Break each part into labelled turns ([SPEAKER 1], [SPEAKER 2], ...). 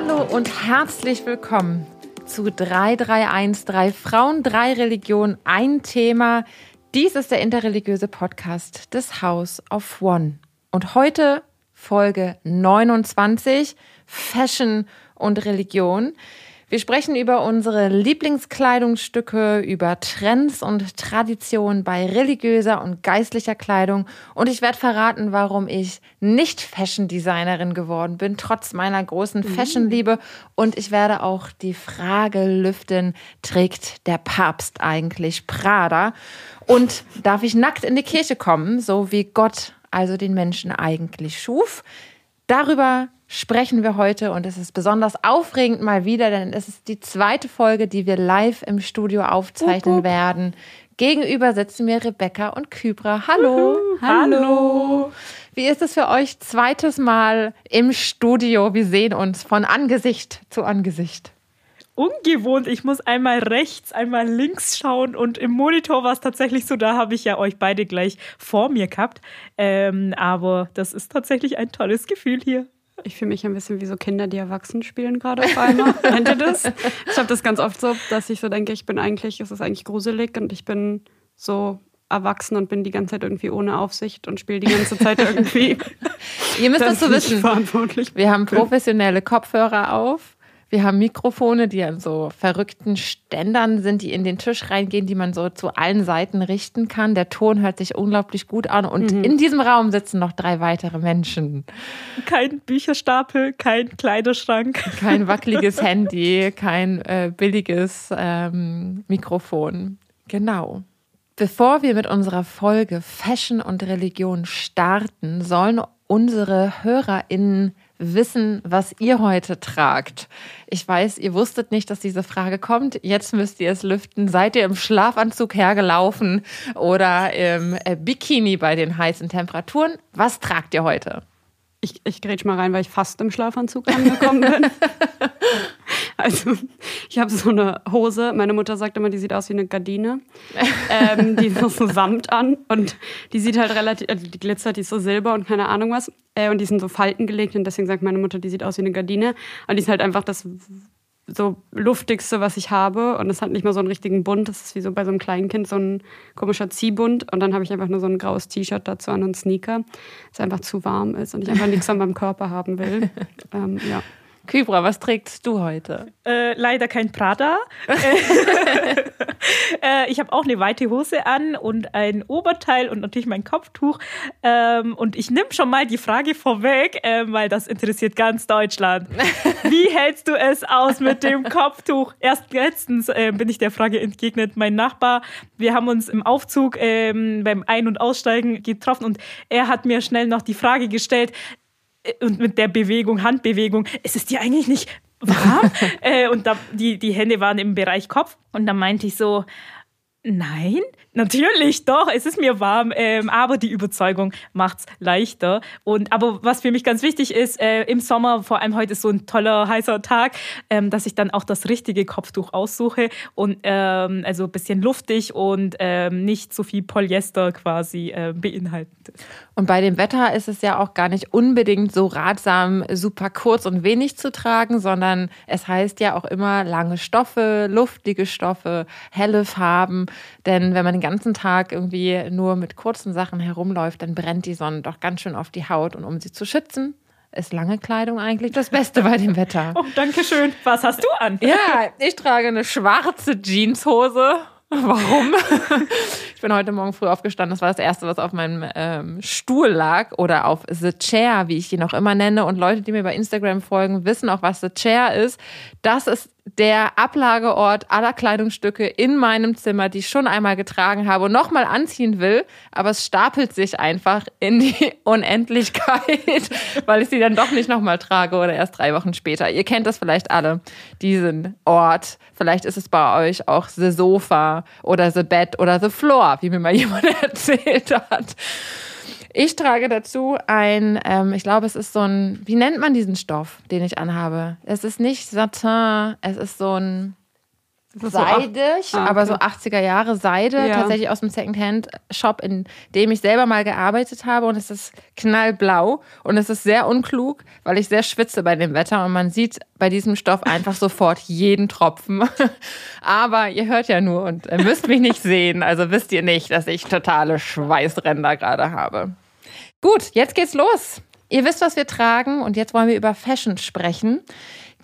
[SPEAKER 1] Hallo und herzlich willkommen zu 331, drei Frauen, drei Religionen, ein Thema. Dies ist der interreligiöse Podcast des House of One. Und heute Folge 29, Fashion und Religion. Wir sprechen über unsere Lieblingskleidungsstücke, über Trends und Traditionen bei religiöser und geistlicher Kleidung und ich werde verraten, warum ich nicht Fashion Designerin geworden bin, trotz meiner großen mhm. Fashionliebe und ich werde auch die Frage lüften, trägt der Papst eigentlich Prada und darf ich nackt in die Kirche kommen, so wie Gott also den Menschen eigentlich schuf? Darüber sprechen wir heute und es ist besonders aufregend mal wieder, denn es ist die zweite Folge, die wir live im Studio aufzeichnen uh, uh. werden. Gegenüber sitzen mir Rebecca und Kybra. Hallo.
[SPEAKER 2] Uh, hallo.
[SPEAKER 1] Wie ist es für euch zweites Mal im Studio? Wir sehen uns von Angesicht zu Angesicht
[SPEAKER 2] ungewohnt. Ich muss einmal rechts, einmal links schauen und im Monitor war es tatsächlich so, da habe ich ja euch beide gleich vor mir gehabt. Ähm, aber das ist tatsächlich ein tolles Gefühl hier.
[SPEAKER 3] Ich fühle mich ein bisschen wie so Kinder, die erwachsen spielen gerade auf einmal. Kennt ihr das? Ich habe das ganz oft so, dass ich so denke, ich bin eigentlich, es ist eigentlich gruselig und ich bin so erwachsen und bin die ganze Zeit irgendwie ohne Aufsicht und spiele die ganze Zeit irgendwie.
[SPEAKER 1] Ihr müsst das so wissen. Wir haben professionelle Kopfhörer auf. Wir haben Mikrofone, die an so verrückten Ständern sind, die in den Tisch reingehen, die man so zu allen Seiten richten kann. Der Ton hört sich unglaublich gut an. Und mhm. in diesem Raum sitzen noch drei weitere Menschen.
[SPEAKER 2] Kein Bücherstapel, kein Kleiderschrank.
[SPEAKER 1] Kein wackeliges Handy, kein äh, billiges ähm, Mikrofon. Genau. Bevor wir mit unserer Folge Fashion und Religion starten, sollen unsere HörerInnen wissen, was ihr heute tragt. Ich weiß, ihr wusstet nicht, dass diese Frage kommt. Jetzt müsst ihr es lüften. Seid ihr im Schlafanzug hergelaufen oder im äh, Bikini bei den heißen Temperaturen? Was tragt ihr heute?
[SPEAKER 3] Ich, ich grätsch mal rein, weil ich fast im Schlafanzug angekommen bin. also, ich habe so eine Hose. Meine Mutter sagt immer, die sieht aus wie eine Gardine. ähm, die ist so Samt an und die sieht halt relativ, also die glitzert, die ist so silber und keine Ahnung was. Äh, und die sind so Falten gelegt und deswegen sagt meine Mutter, die sieht aus wie eine Gardine. Und die ist halt einfach das so luftigste, was ich habe. Und es hat nicht mal so einen richtigen Bund. Das ist wie so bei so einem kleinen Kind so ein komischer Ziehbund. Und dann habe ich einfach nur so ein graues T-Shirt dazu an und Sneaker, das einfach zu warm ist und ich einfach nichts an meinem Körper haben will. Ähm, ja.
[SPEAKER 1] Kybra, was trägst du heute?
[SPEAKER 2] Äh, leider kein Prada. äh, ich habe auch eine weite Hose an und ein Oberteil und natürlich mein Kopftuch. Ähm, und ich nehme schon mal die Frage vorweg, äh, weil das interessiert ganz Deutschland. Wie hältst du es aus mit dem Kopftuch? Erst letztens äh, bin ich der Frage entgegnet, mein Nachbar. Wir haben uns im Aufzug ähm, beim Ein- und Aussteigen getroffen und er hat mir schnell noch die Frage gestellt, und mit der Bewegung, Handbewegung, ist es dir eigentlich nicht warm? äh, und da, die, die Hände waren im Bereich Kopf. Und dann meinte ich so, nein, Natürlich, doch, es ist mir warm, ähm, aber die Überzeugung macht's leichter. Und aber was für mich ganz wichtig ist, äh, im Sommer, vor allem heute ist so ein toller heißer Tag, ähm, dass ich dann auch das richtige Kopftuch aussuche und ähm, also ein bisschen luftig und ähm, nicht so viel Polyester quasi äh, beinhaltet.
[SPEAKER 1] Und bei dem Wetter ist es ja auch gar nicht unbedingt so ratsam, super kurz und wenig zu tragen, sondern es heißt ja auch immer lange Stoffe, luftige Stoffe, helle Farben. Denn wenn man den ganzen Tag irgendwie nur mit kurzen Sachen herumläuft, dann brennt die Sonne doch ganz schön auf die Haut. Und um sie zu schützen, ist lange Kleidung eigentlich das Beste bei dem Wetter.
[SPEAKER 2] Oh, danke schön. Was hast du an?
[SPEAKER 1] Ja, ich trage eine schwarze Jeanshose. Warum? ich bin heute Morgen früh aufgestanden. Das war das Erste, was auf meinem ähm, Stuhl lag oder auf The Chair, wie ich ihn auch immer nenne. Und Leute, die mir bei Instagram folgen, wissen auch, was The Chair ist. Das ist der Ablageort aller Kleidungsstücke in meinem Zimmer, die ich schon einmal getragen habe und nochmal anziehen will, aber es stapelt sich einfach in die Unendlichkeit, weil ich sie dann doch nicht nochmal trage oder erst drei Wochen später. Ihr kennt das vielleicht alle, diesen Ort. Vielleicht ist es bei euch auch The Sofa oder The Bed oder The Floor, wie mir mal jemand erzählt hat. Ich trage dazu ein, ähm, ich glaube, es ist so ein, wie nennt man diesen Stoff, den ich anhabe? Es ist nicht Satin, es ist so ein,
[SPEAKER 3] Ist so
[SPEAKER 1] seidig,
[SPEAKER 3] Ah,
[SPEAKER 1] aber so 80er Jahre Seide,
[SPEAKER 3] Ja.
[SPEAKER 1] tatsächlich aus dem Secondhand-Shop, in dem ich selber mal gearbeitet habe. Und es ist knallblau und es ist sehr unklug, weil ich sehr schwitze bei dem Wetter und man sieht bei diesem Stoff einfach sofort jeden Tropfen. Aber ihr hört ja nur und ihr müsst mich nicht sehen, also wisst ihr nicht, dass ich totale Schweißränder gerade habe. Gut, jetzt geht's los. Ihr wisst, was wir tragen und jetzt wollen wir über Fashion sprechen.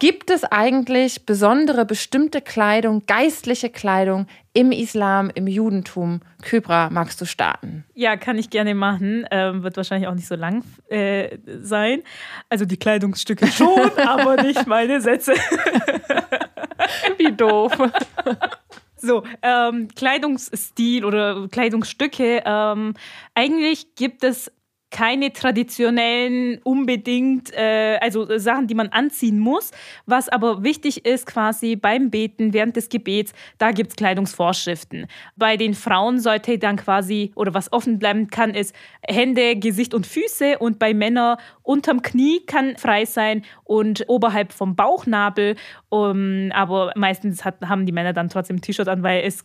[SPEAKER 1] Gibt es eigentlich besondere, bestimmte Kleidung, geistliche Kleidung im Islam, im Judentum? Kybra, magst du starten?
[SPEAKER 2] Ja, kann ich gerne machen. Ähm, wird wahrscheinlich auch nicht so lang äh, sein. Also die Kleidungsstücke schon, aber nicht meine Sätze.
[SPEAKER 1] Wie doof.
[SPEAKER 2] So, ähm, Kleidungsstil oder Kleidungsstücke. Ähm, eigentlich gibt es keine traditionellen unbedingt, äh, also Sachen, die man anziehen muss. Was aber wichtig ist quasi beim Beten während des Gebets, da gibt es Kleidungsvorschriften. Bei den Frauen sollte dann quasi, oder was offen bleiben kann, ist Hände, Gesicht und Füße und bei Männern unterm Knie kann frei sein und oberhalb vom Bauchnabel. Um, aber meistens hat, haben die Männer dann trotzdem ein T-Shirt an, weil es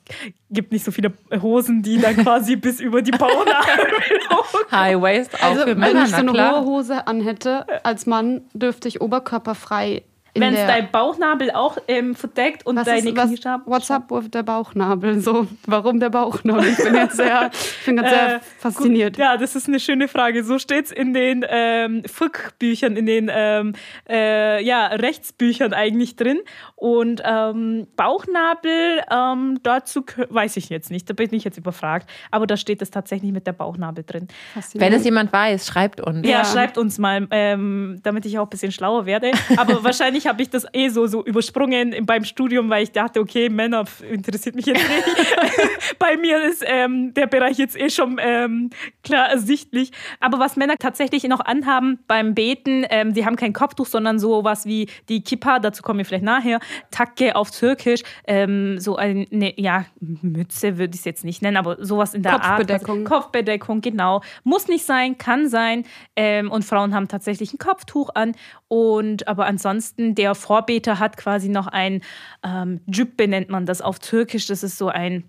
[SPEAKER 2] gibt nicht so viele Hosen, die dann quasi bis über die Bauchnabel
[SPEAKER 1] High Waist auch
[SPEAKER 3] Also,
[SPEAKER 1] für
[SPEAKER 3] wenn
[SPEAKER 1] Männer,
[SPEAKER 3] ich so eine hohe Hose anhätte, als Mann dürfte ich oberkörperfrei
[SPEAKER 2] Wenn es dein Bauchnabel auch ähm, verdeckt und
[SPEAKER 3] was
[SPEAKER 2] deine
[SPEAKER 3] ist, was,
[SPEAKER 2] Kniescheiben.
[SPEAKER 3] what's up with der Bauchnabel? So, warum der Bauchnabel? Ich bin jetzt sehr, ich bin ganz sehr
[SPEAKER 2] Äh,
[SPEAKER 3] fasziniert.
[SPEAKER 2] Ja, das ist eine schöne Frage. So steht es in den ähm, Fiqh-Büchern, in den ähm, äh, ja, Rechtsbüchern eigentlich drin. Und ähm, Bauchnabel, ähm, dazu weiß ich jetzt nicht, da bin ich jetzt überfragt. Aber da steht es tatsächlich mit der Bauchnabel drin.
[SPEAKER 1] Wenn es jemand weiß, schreibt uns.
[SPEAKER 2] Ja,
[SPEAKER 3] Ja.
[SPEAKER 2] schreibt uns mal, ähm, damit ich auch ein bisschen schlauer werde. Aber wahrscheinlich habe ich das eh so, so übersprungen im- beim Studium, weil ich dachte, okay, Männer interessiert mich jetzt nicht. Bei mir ist ähm, der Bereich jetzt eh schon ähm, klar ersichtlich. Aber was Männer tatsächlich noch anhaben beim Beten, ähm, die haben kein Kopftuch, sondern so was wie die Kippa, dazu kommen wir vielleicht nachher, Takke auf Türkisch, ähm, so eine, ja, Mütze würde ich es jetzt nicht nennen, aber sowas in der Art.
[SPEAKER 3] Kopfbedeckung.
[SPEAKER 2] Kopfbedeckung, genau. Muss nicht sein, kann sein. Ähm, und Frauen haben tatsächlich ein Kopftuch an. Und aber ansonsten, der Vorbeter hat quasi noch ein ähm, Cübbe nennt man das auf Türkisch. Das ist so ein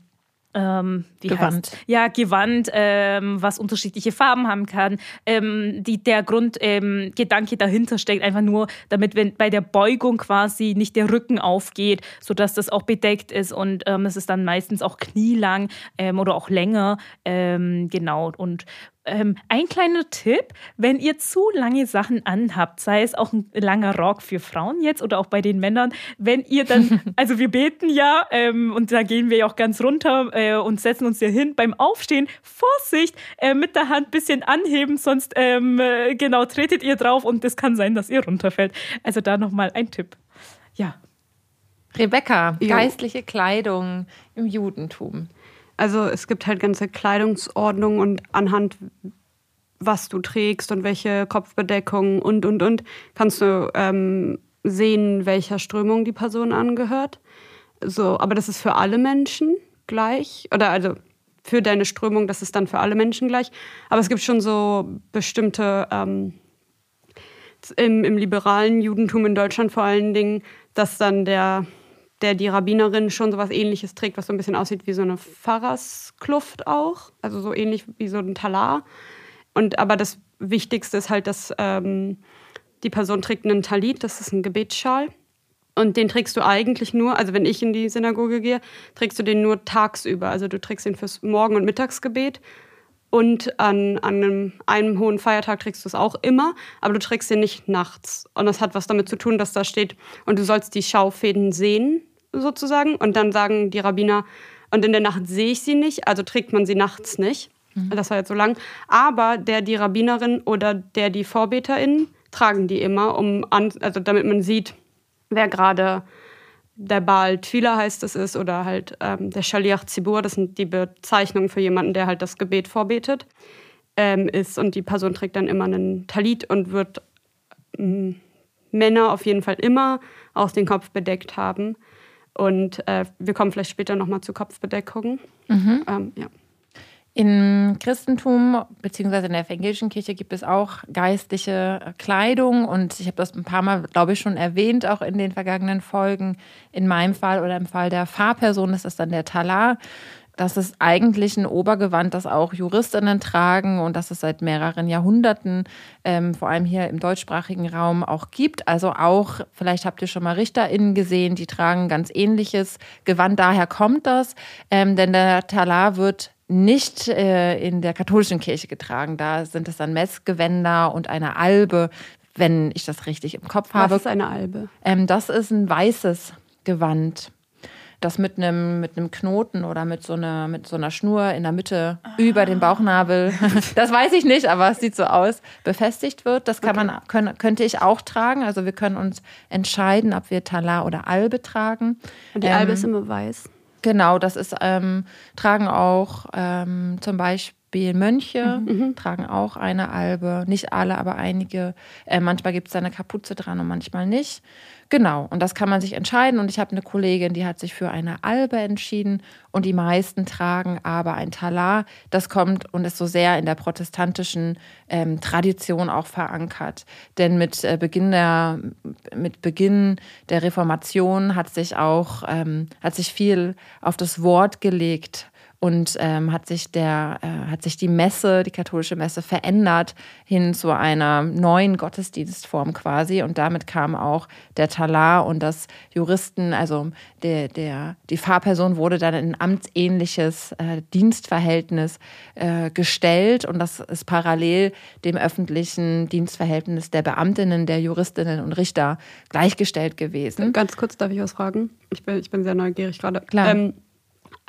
[SPEAKER 2] ähm,
[SPEAKER 1] Gewand.
[SPEAKER 2] Heißt? Ja, Gewand, ähm, was unterschiedliche Farben haben kann. Ähm, die, der Grundgedanke ähm, Gedanke dahinter steckt einfach nur, damit wenn bei der Beugung quasi nicht der Rücken aufgeht, sodass das auch bedeckt ist und ähm, es ist dann meistens auch knielang ähm, oder auch länger. Genau. Und ähm, ein kleiner Tipp, wenn ihr zu lange Sachen anhabt, sei es auch ein langer Rock für Frauen jetzt oder auch bei den Männern, wenn ihr dann, also wir beten ja ähm, und da gehen wir ja auch ganz runter äh, und setzen uns ja hin beim Aufstehen, Vorsicht, äh, mit der Hand ein bisschen anheben, sonst ähm, äh, genau tretet ihr drauf und es kann sein, dass ihr runterfällt. Also da nochmal ein Tipp. Ja.
[SPEAKER 1] Rebecca,
[SPEAKER 3] Jo.
[SPEAKER 1] geistliche Kleidung im Judentum.
[SPEAKER 3] Also es gibt halt ganze Kleidungsordnungen und anhand was du trägst und welche Kopfbedeckung und und und kannst du ähm, sehen, welcher Strömung die Person angehört. So, aber das ist für alle Menschen gleich oder also für deine Strömung, das ist dann für alle Menschen gleich. Aber es gibt schon so bestimmte ähm, im, im liberalen Judentum in Deutschland vor allen Dingen, dass dann der, der die Rabbinerin schon so was ähnliches trägt, was so ein bisschen aussieht wie so eine Pfarrerskluft auch. Also so ähnlich wie so ein Talar. Und aber das Wichtigste ist halt, dass ähm, die Person trägt einen Talit, das ist ein Gebetsschal. Und den trägst du eigentlich nur, also wenn ich in die Synagoge gehe, trägst du den nur tagsüber. Also du trägst den fürs Morgen- und Mittagsgebet. Und an, an einem, einem hohen Feiertag trägst du es auch immer, aber du trägst den nicht nachts. Und das hat was damit zu tun, dass da steht, und du sollst die Schaufäden sehen, sozusagen. Und dann sagen die Rabbiner, und in der Nacht sehe ich sie nicht, also trägt man sie nachts nicht. Das war jetzt so lang. Aber der, die Rabbinerin oder der, die VorbeterInnen tragen die immer, um an, also damit man sieht, wer gerade der Baal Twila heißt es ist oder halt ähm, der Shaliach Zibur, das sind die Bezeichnungen für jemanden, der halt das Gebet vorbetet, ähm, ist. Und die Person trägt dann immer einen Talit und wird ähm, Männer auf jeden Fall immer aus den Kopf bedeckt haben. Und äh, wir kommen vielleicht später nochmal zu Kopfbedeckungen. Ähm, ja.
[SPEAKER 1] Im Christentum beziehungsweise in der evangelischen Kirche gibt es auch geistliche Kleidung und ich habe das ein paar Mal, glaube ich, schon erwähnt, auch in den vergangenen Folgen. In meinem Fall oder im Fall der Fahrperson ist das dann der Talar. Das ist eigentlich ein Obergewand, das auch Juristinnen tragen und das es seit mehreren Jahrhunderten, ähm, vor allem hier im deutschsprachigen Raum, auch gibt. Also auch, vielleicht habt ihr schon mal RichterInnen gesehen, die tragen ganz ähnliches Gewand. Daher kommt das, ähm, denn der Talar wird nicht äh, in der katholischen Kirche getragen. Da sind es dann Messgewänder und eine Albe, wenn ich das richtig im Kopf habe.
[SPEAKER 3] Was ist eine Albe?
[SPEAKER 1] Ähm, das ist ein weißes Gewand, das mit einem mit einem Knoten oder mit so einer mit so einer Schnur in der Mitte ah. über den Bauchnabel. das weiß ich nicht, aber es sieht so aus, befestigt wird. Das kann okay. man können, könnte ich auch tragen. Also wir können uns entscheiden, ob wir Talar oder Albe tragen.
[SPEAKER 3] Und die ähm, Albe ist immer weiß.
[SPEAKER 1] Genau, das ist, ähm, tragen auch ähm, zum Beispiel Mönche, mhm, mhm. tragen auch eine Albe. Nicht alle, aber einige. Äh, manchmal gibt es da eine Kapuze dran und manchmal nicht. Genau, und das kann man sich entscheiden. Und ich habe eine Kollegin, die hat sich für eine Albe entschieden und die meisten tragen aber ein Talar. Das kommt und ist so sehr in der protestantischen ähm, Tradition auch verankert. Denn mit, äh, Beginn der, mit Beginn der Reformation hat sich auch ähm, hat sich viel auf das Wort gelegt und ähm, hat sich der äh, hat sich die Messe, die katholische Messe verändert hin zu einer neuen Gottesdienstform quasi und damit kam auch der Talar und das Juristen, also der der die Fahrperson wurde dann in ein amtsähnliches äh, Dienstverhältnis äh, gestellt und das ist parallel dem öffentlichen Dienstverhältnis der Beamtinnen, der Juristinnen und Richter gleichgestellt gewesen.
[SPEAKER 3] Ganz kurz darf ich was fragen? Ich bin ich bin sehr neugierig gerade. Klar. Ähm,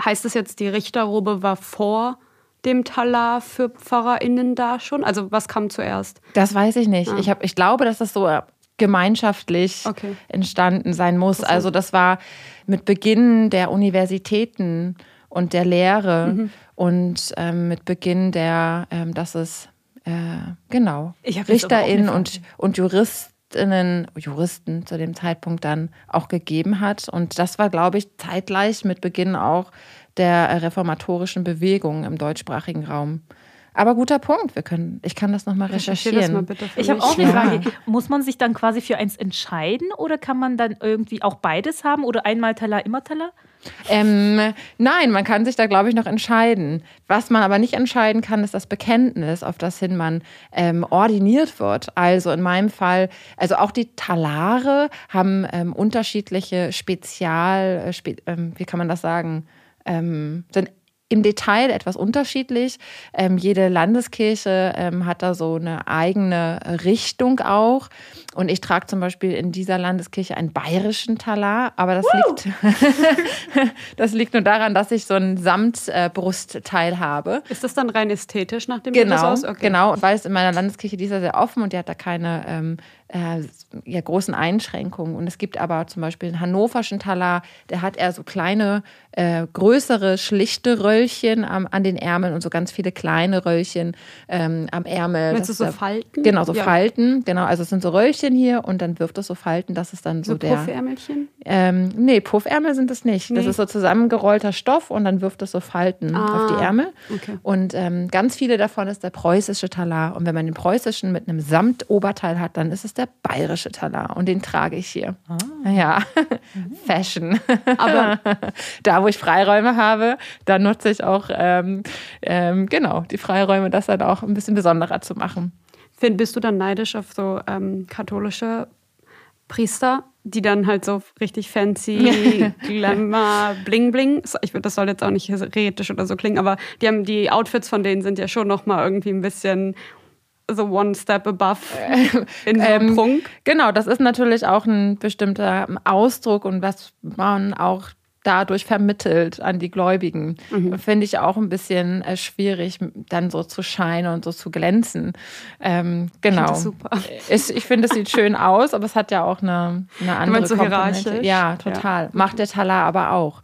[SPEAKER 3] Heißt das jetzt, die Richterrobe war vor dem Talar für PfarrerInnen da schon? Also was kam zuerst?
[SPEAKER 1] Das weiß ich nicht. Ah. Ich, hab, ich glaube, dass das so äh, gemeinschaftlich okay. entstanden sein muss. Also das war mit Beginn der Universitäten und der Lehre mhm. und ähm, mit Beginn der, ähm, dass es äh, genau RichterInnen und, und Juristen Juristinnen, Juristen zu dem Zeitpunkt dann auch gegeben hat. Und das war, glaube ich, zeitgleich mit Beginn auch der reformatorischen Bewegung im deutschsprachigen Raum. Aber guter Punkt. Wir können, ich kann das nochmal recherchieren. Das mal bitte
[SPEAKER 2] ich habe auch eine Frage. Ja. Muss man sich dann quasi für eins entscheiden oder kann man dann irgendwie auch beides haben oder einmal Teller, immer Teller?
[SPEAKER 1] Ähm, nein, man kann sich da, glaube ich, noch entscheiden. Was man aber nicht entscheiden kann, ist das Bekenntnis, auf das hin man ähm, ordiniert wird. Also in meinem Fall, also auch die Talare haben ähm, unterschiedliche Spezial, äh, spe, ähm, wie kann man das sagen, ähm, sind im Detail etwas unterschiedlich. Ähm, jede Landeskirche ähm, hat da so eine eigene Richtung auch. Und ich trage zum Beispiel in dieser Landeskirche einen bayerischen Talar, aber das, liegt, das liegt nur daran, dass ich so ein Samtbrustteil äh, habe.
[SPEAKER 3] Ist das dann rein ästhetisch nach dem
[SPEAKER 1] genau, aus? Okay. Genau, weil es in meiner Landeskirche, die ist ja sehr offen und die hat da keine ähm, äh, ja, großen Einschränkungen. Und es gibt aber zum Beispiel einen hannoverschen Talar, der hat eher so kleine, äh, größere, schlichte Röllchen am, an den Ärmeln und so ganz viele kleine Röllchen ähm, am Ärmel.
[SPEAKER 3] Meinst du so Falten?
[SPEAKER 1] Genau, so ja. Falten. Genau, also es sind so Röllchen hier und dann wirft es so Falten, das ist dann so, so der.
[SPEAKER 3] Puffärmelchen?
[SPEAKER 1] Ähm, nee, Puffärmel sind es nicht. Nee. Das ist so zusammengerollter Stoff und dann wirft es so Falten ah, auf die Ärmel. Okay. Und ähm, ganz viele davon ist der preußische Talar. Und wenn man den preußischen mit einem Samtoberteil hat, dann ist es der der bayerische Talar und den trage ich hier. Ah. Ja, mhm. Fashion. Aber da, wo ich Freiräume habe, da nutze ich auch ähm, ähm, genau die Freiräume, das dann auch ein bisschen besonderer zu machen.
[SPEAKER 3] Finn, bist du dann neidisch auf so ähm, katholische Priester, die dann halt so richtig fancy, Glamour, Bling Bling. Ich das soll jetzt auch nicht heretisch oder so klingen, aber die haben die Outfits von denen sind ja schon noch mal irgendwie ein bisschen so one step above in ähm, Prunk.
[SPEAKER 1] Genau, das ist natürlich auch ein bestimmter Ausdruck und was man auch dadurch vermittelt an die Gläubigen. Mhm. Finde ich auch ein bisschen äh, schwierig, dann so zu scheinen und so zu glänzen. Ähm, genau. Ich super. Ich, ich finde, es sieht schön aus, aber es hat ja auch eine, eine andere
[SPEAKER 3] du so Hierarchisch?
[SPEAKER 1] Ja, total. Ja. Macht der Talar aber auch.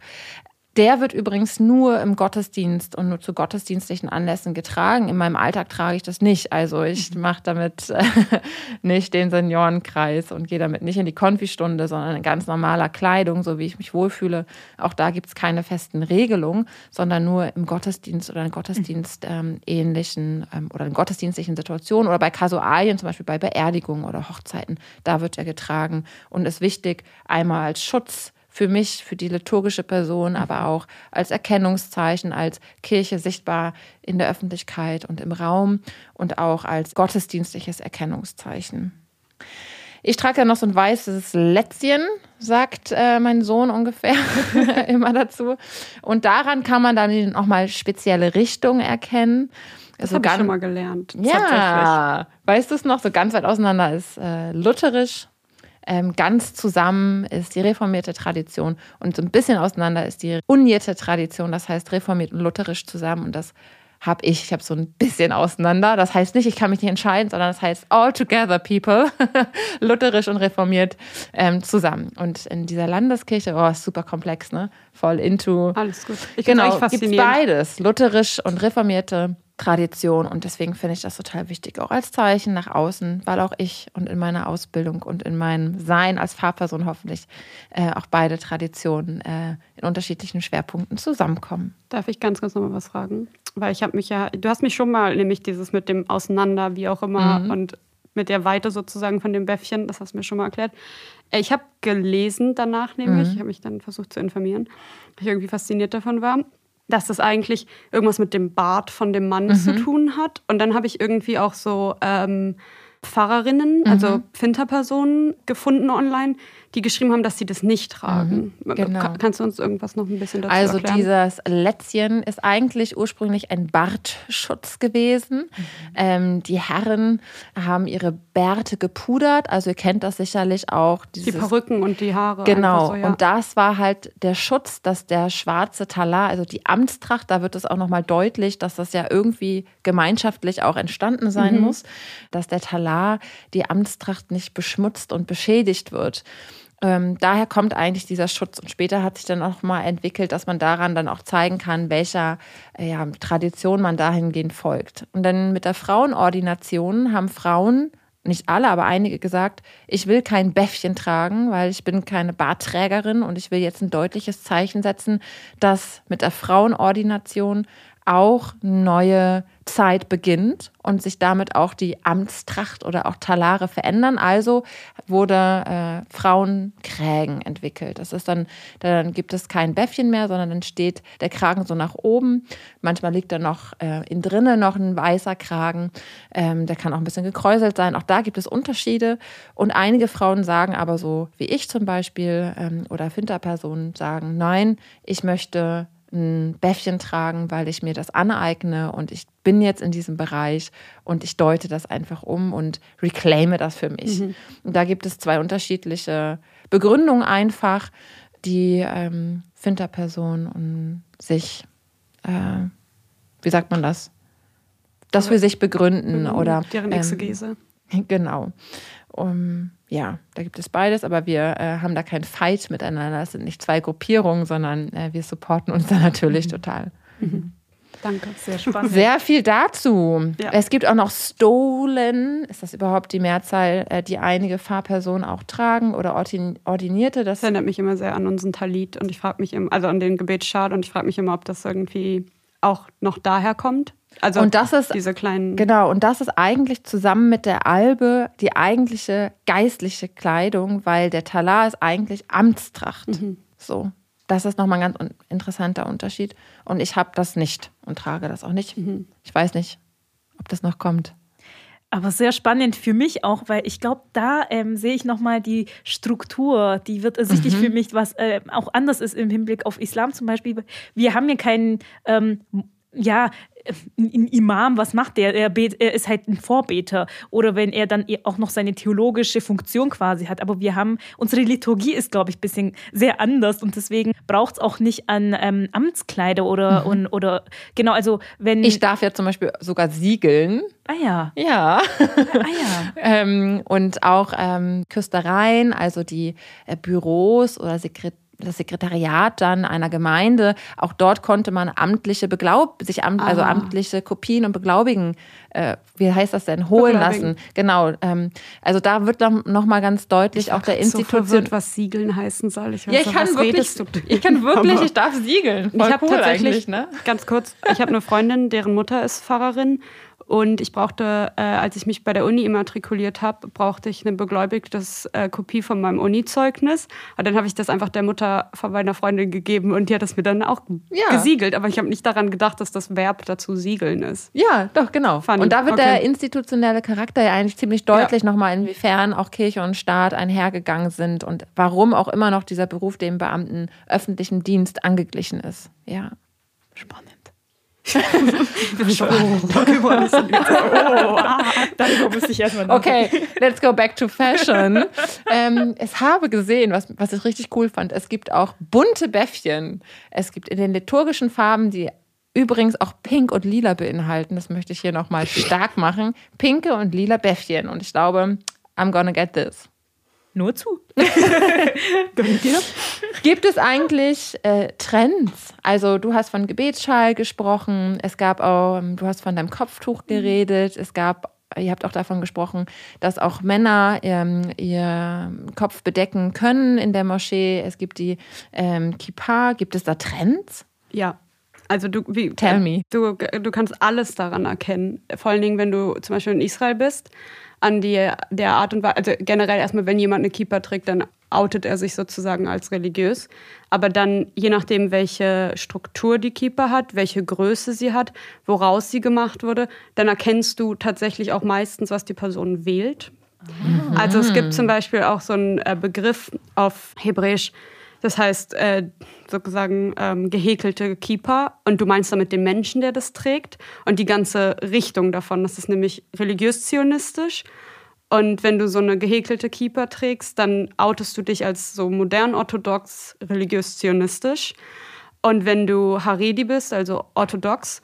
[SPEAKER 1] Der wird übrigens nur im Gottesdienst und nur zu gottesdienstlichen Anlässen getragen. In meinem Alltag trage ich das nicht. Also ich
[SPEAKER 3] Mhm.
[SPEAKER 1] mache damit äh, nicht den Seniorenkreis und gehe damit nicht in die Konfistunde, sondern in ganz normaler Kleidung, so wie ich mich wohlfühle. Auch da gibt es keine festen Regelungen, sondern nur im Gottesdienst oder in Gottesdienst ähm, ähnlichen ähm, oder in gottesdienstlichen Situationen oder bei Kasualien, zum Beispiel bei Beerdigungen oder Hochzeiten. Da wird er getragen und ist wichtig, einmal als Schutz für mich, für die liturgische Person, aber auch als Erkennungszeichen, als Kirche sichtbar in der Öffentlichkeit und im Raum und auch als gottesdienstliches Erkennungszeichen. Ich trage ja noch so ein weißes Lätzchen, sagt äh, mein Sohn ungefähr immer dazu. Und daran kann man dann nochmal spezielle Richtungen erkennen.
[SPEAKER 3] Das
[SPEAKER 1] Also
[SPEAKER 3] habe ich schon mal gelernt.
[SPEAKER 1] ja, weißt du es noch? So ganz weit auseinander ist äh, lutherisch, ähm, ganz zusammen ist die reformierte Tradition und so ein bisschen auseinander ist die unierte Tradition, das heißt reformiert und lutherisch zusammen und das habe ich. Ich habe so ein bisschen auseinander. Das heißt nicht, ich kann mich nicht entscheiden, sondern das heißt all together people, lutherisch und reformiert ähm, zusammen. Und in dieser Landeskirche, oh, ist super komplex, ne? Voll into
[SPEAKER 3] Alles gut. Ich
[SPEAKER 1] Genau,
[SPEAKER 3] eigentlich
[SPEAKER 1] gibt
[SPEAKER 3] faszinierend.
[SPEAKER 1] beides, lutherisch und reformierte Tradition. Und deswegen finde ich das total wichtig, auch als Zeichen nach außen, weil auch ich und in meiner Ausbildung und in meinem Sein als Fahrperson hoffentlich äh, auch beide Traditionen äh, in unterschiedlichen Schwerpunkten zusammenkommen.
[SPEAKER 3] Darf ich ganz kurz noch mal was fragen? Weil ich habe mich ja, du hast mich schon mal, nämlich dieses mit dem Auseinander, wie auch immer,
[SPEAKER 1] Mhm.
[SPEAKER 3] und mit der Weite sozusagen von dem Bäffchen, das hast du mir schon mal erklärt. Äh, Ich habe gelesen danach nämlich,
[SPEAKER 1] Mhm.
[SPEAKER 3] ich habe mich dann versucht zu informieren, weil ich irgendwie fasziniert davon war, dass das eigentlich irgendwas mit dem Bart von dem Mann zu
[SPEAKER 1] Mhm.
[SPEAKER 3] tun hat. Und dann habe ich irgendwie auch so ähm, Pfarrerinnen,
[SPEAKER 1] Mhm.
[SPEAKER 3] also Finterpersonen gefunden online, die geschrieben haben, dass sie das nicht tragen.
[SPEAKER 1] genau.
[SPEAKER 3] Ka- Kannst du uns irgendwas noch ein bisschen dazu
[SPEAKER 1] Also
[SPEAKER 3] erklären?
[SPEAKER 1] dieses Lätzchen ist eigentlich ursprünglich ein Bartschutz gewesen.
[SPEAKER 3] Mhm.
[SPEAKER 1] Ähm, die Herren haben ihre Bärte gepudert, also ihr kennt das sicherlich auch.
[SPEAKER 3] Die
[SPEAKER 1] Dieses
[SPEAKER 3] Perücken und die Haare.
[SPEAKER 1] Genau,
[SPEAKER 3] So, ja.
[SPEAKER 1] und das war halt der Schutz, dass der schwarze Talar, also die Amtstracht, da wird es auch nochmal deutlich, dass das ja irgendwie gemeinschaftlich auch entstanden sein
[SPEAKER 3] Mhm.
[SPEAKER 1] muss, dass der Talar, die Amtstracht nicht beschmutzt und beschädigt wird. Ähm, daher kommt eigentlich dieser Schutz. Und später hat sich dann auch mal entwickelt, dass man daran dann auch zeigen kann, welcher äh, ja, Tradition man dahingehend folgt. Und dann mit der Frauenordination haben Frauen nicht alle, aber einige gesagt, ich will kein Bäffchen tragen, weil ich bin keine Bartträgerin und ich will jetzt ein deutliches Zeichen setzen, dass mit der Frauenordination auch neue Zeit beginnt und sich damit auch die Amtstracht oder auch Talare verändern. Also wurde äh, Frauenkrägen entwickelt. Das ist dann, dann gibt es kein Bäffchen mehr, sondern dann steht der Kragen so nach oben. Manchmal liegt da noch äh, in drinnen noch ein weißer Kragen. Ähm, der kann auch ein bisschen gekräuselt sein. Auch da gibt es Unterschiede. Und einige Frauen sagen aber so, wie ich zum Beispiel ähm, oder Finterpersonen sagen, nein, ich möchte ein Bäffchen tragen, weil ich mir das aneigne und ich bin jetzt in diesem Bereich und ich deute das einfach um und reclaime das für mich. Und da gibt es zwei unterschiedliche Begründungen einfach, die ähm, Finterperson und sich, äh, wie sagt man das? Das für sich begründen oder
[SPEAKER 3] Deren
[SPEAKER 1] ähm,
[SPEAKER 3] Exegese.
[SPEAKER 1] Genau. Um, ja, da gibt es beides, aber wir äh, haben da keinen Fight miteinander. Es sind nicht zwei Gruppierungen, sondern äh, wir supporten uns da natürlich total.
[SPEAKER 3] Danke.
[SPEAKER 2] Sehr spannend.
[SPEAKER 1] Sehr viel dazu.
[SPEAKER 3] Ja.
[SPEAKER 1] Es gibt auch noch Stolen. Ist das überhaupt die Mehrzahl, äh, die einige Fahrpersonen auch tragen oder ordin Ordinierte? Das
[SPEAKER 3] Das erinnert mich immer sehr an unseren Talit und ich frage mich immer, also an den Gebetsschal und ich frage mich immer, ob das irgendwie auch noch daher kommt. Also
[SPEAKER 1] Und das ist-
[SPEAKER 3] diese kleinen.
[SPEAKER 1] Genau, und das ist eigentlich zusammen mit der Albe die eigentliche geistliche Kleidung, weil der Talar ist eigentlich Amtstracht. So, das ist nochmal ein ganz interessanter Unterschied. Und ich habe das nicht und trage das auch nicht. Ich weiß nicht, ob das noch kommt.
[SPEAKER 2] Aber sehr spannend für mich auch, weil ich glaube, da ähm, sehe ich nochmal die Struktur, die wird ersichtlich für mich, was äh, auch anders ist im Hinblick auf Islam zum Beispiel. Wir haben hier keinen, ähm, ja, ein Imam, was macht der? Er, bet, er ist halt ein Vorbeter. Oder wenn er dann auch noch seine theologische Funktion quasi hat. Aber wir haben, unsere Liturgie ist, glaube ich, ein bisschen sehr anders und deswegen braucht es auch nicht an ähm, Amtskleider oder, und, oder, genau, also wenn.
[SPEAKER 1] Ich darf ja zum Beispiel sogar siegeln.
[SPEAKER 2] ah ja,
[SPEAKER 1] Ja.
[SPEAKER 2] ah ja.
[SPEAKER 1] ähm, und auch ähm, Küstereien, also die äh, Büros oder Sekret das Sekretariat dann einer Gemeinde. Auch dort konnte man amtliche Beglaub, sich am, also
[SPEAKER 3] Ah.
[SPEAKER 1] amtliche Kopien und Beglaubigen, äh, wie heißt das denn, holen lassen. Genau. Ähm, also da wird dann noch mal ganz deutlich auch der
[SPEAKER 3] So
[SPEAKER 1] Institution.
[SPEAKER 3] verwirrt, was Siegeln heißen soll. Ich, weiß
[SPEAKER 1] ja, ich kann wirklich, ich kann wirklich, ich darf siegeln. Voll
[SPEAKER 3] ich habe
[SPEAKER 1] cool
[SPEAKER 3] tatsächlich,
[SPEAKER 1] ne?
[SPEAKER 3] ganz kurz, ich habe eine Freundin, deren Mutter ist Pfarrerin. Und ich brauchte, äh, als ich mich bei der Uni immatrikuliert habe, brauchte ich eine begläubigtes äh, Kopie von meinem Uni-Zeugnis. Und dann habe ich das einfach der Mutter von meiner Freundin gegeben und die hat das mir dann auch
[SPEAKER 1] Ja.
[SPEAKER 3] gesiegelt. Aber ich habe nicht daran gedacht, dass das Verb dazu siegeln ist.
[SPEAKER 1] Ja, doch, genau.
[SPEAKER 3] Funny.
[SPEAKER 1] Und da wird
[SPEAKER 3] Okay.
[SPEAKER 1] der institutionelle Charakter ja eigentlich ziemlich deutlich nochmal, inwiefern auch Kirche und Staat einhergegangen sind und warum auch immer noch dieser Beruf dem Beamten öffentlichen Dienst angeglichen ist. Ja, spannend.
[SPEAKER 2] Darüber ich erstmal
[SPEAKER 1] Okay, let's go back to fashion. ähm, es habe gesehen, was, was ich richtig cool fand. Es gibt auch bunte Bäffchen. Es gibt in den liturgischen Farben, die übrigens auch pink und lila beinhalten. Das möchte ich hier nochmal stark machen. Pinke und lila Bäffchen. Und ich glaube, I'm gonna get this.
[SPEAKER 2] Nur zu.
[SPEAKER 1] Gibt es eigentlich äh, Trends? Also du hast von Gebetsschal gesprochen, es gab auch, ähm, du hast von deinem Kopftuch geredet, es gab, ihr habt auch davon gesprochen, dass auch Männer ähm, ihr Kopf bedecken können in der Moschee. Es gibt die ähm, Kippa. Gibt es da Trends?
[SPEAKER 3] Ja. Also du, wie,
[SPEAKER 1] Tell me.
[SPEAKER 3] Du, du kannst alles daran erkennen. Vor allen Dingen, wenn du zum Beispiel in Israel bist, an die, der Art und Weise, also generell erstmal, wenn jemand eine Kippa trägt, dann outet er sich sozusagen als religiös. Aber dann, je nachdem, welche Struktur die Kippa hat, welche Größe sie hat, woraus sie gemacht wurde, dann erkennst du tatsächlich auch meistens, was die Person wählt. Also es gibt zum Beispiel auch so einen äh, Begriff auf Hebräisch, das heißt äh, sozusagen ähm, gehäkelte Kippa und du meinst damit den Menschen, der das trägt und die ganze Richtung davon. Das ist nämlich religiös-zionistisch. Und wenn du so eine gehäkelte Kippa trägst, dann outest du dich als so modern-orthodox religiös-zionistisch. Und wenn du Haredi bist, also orthodox,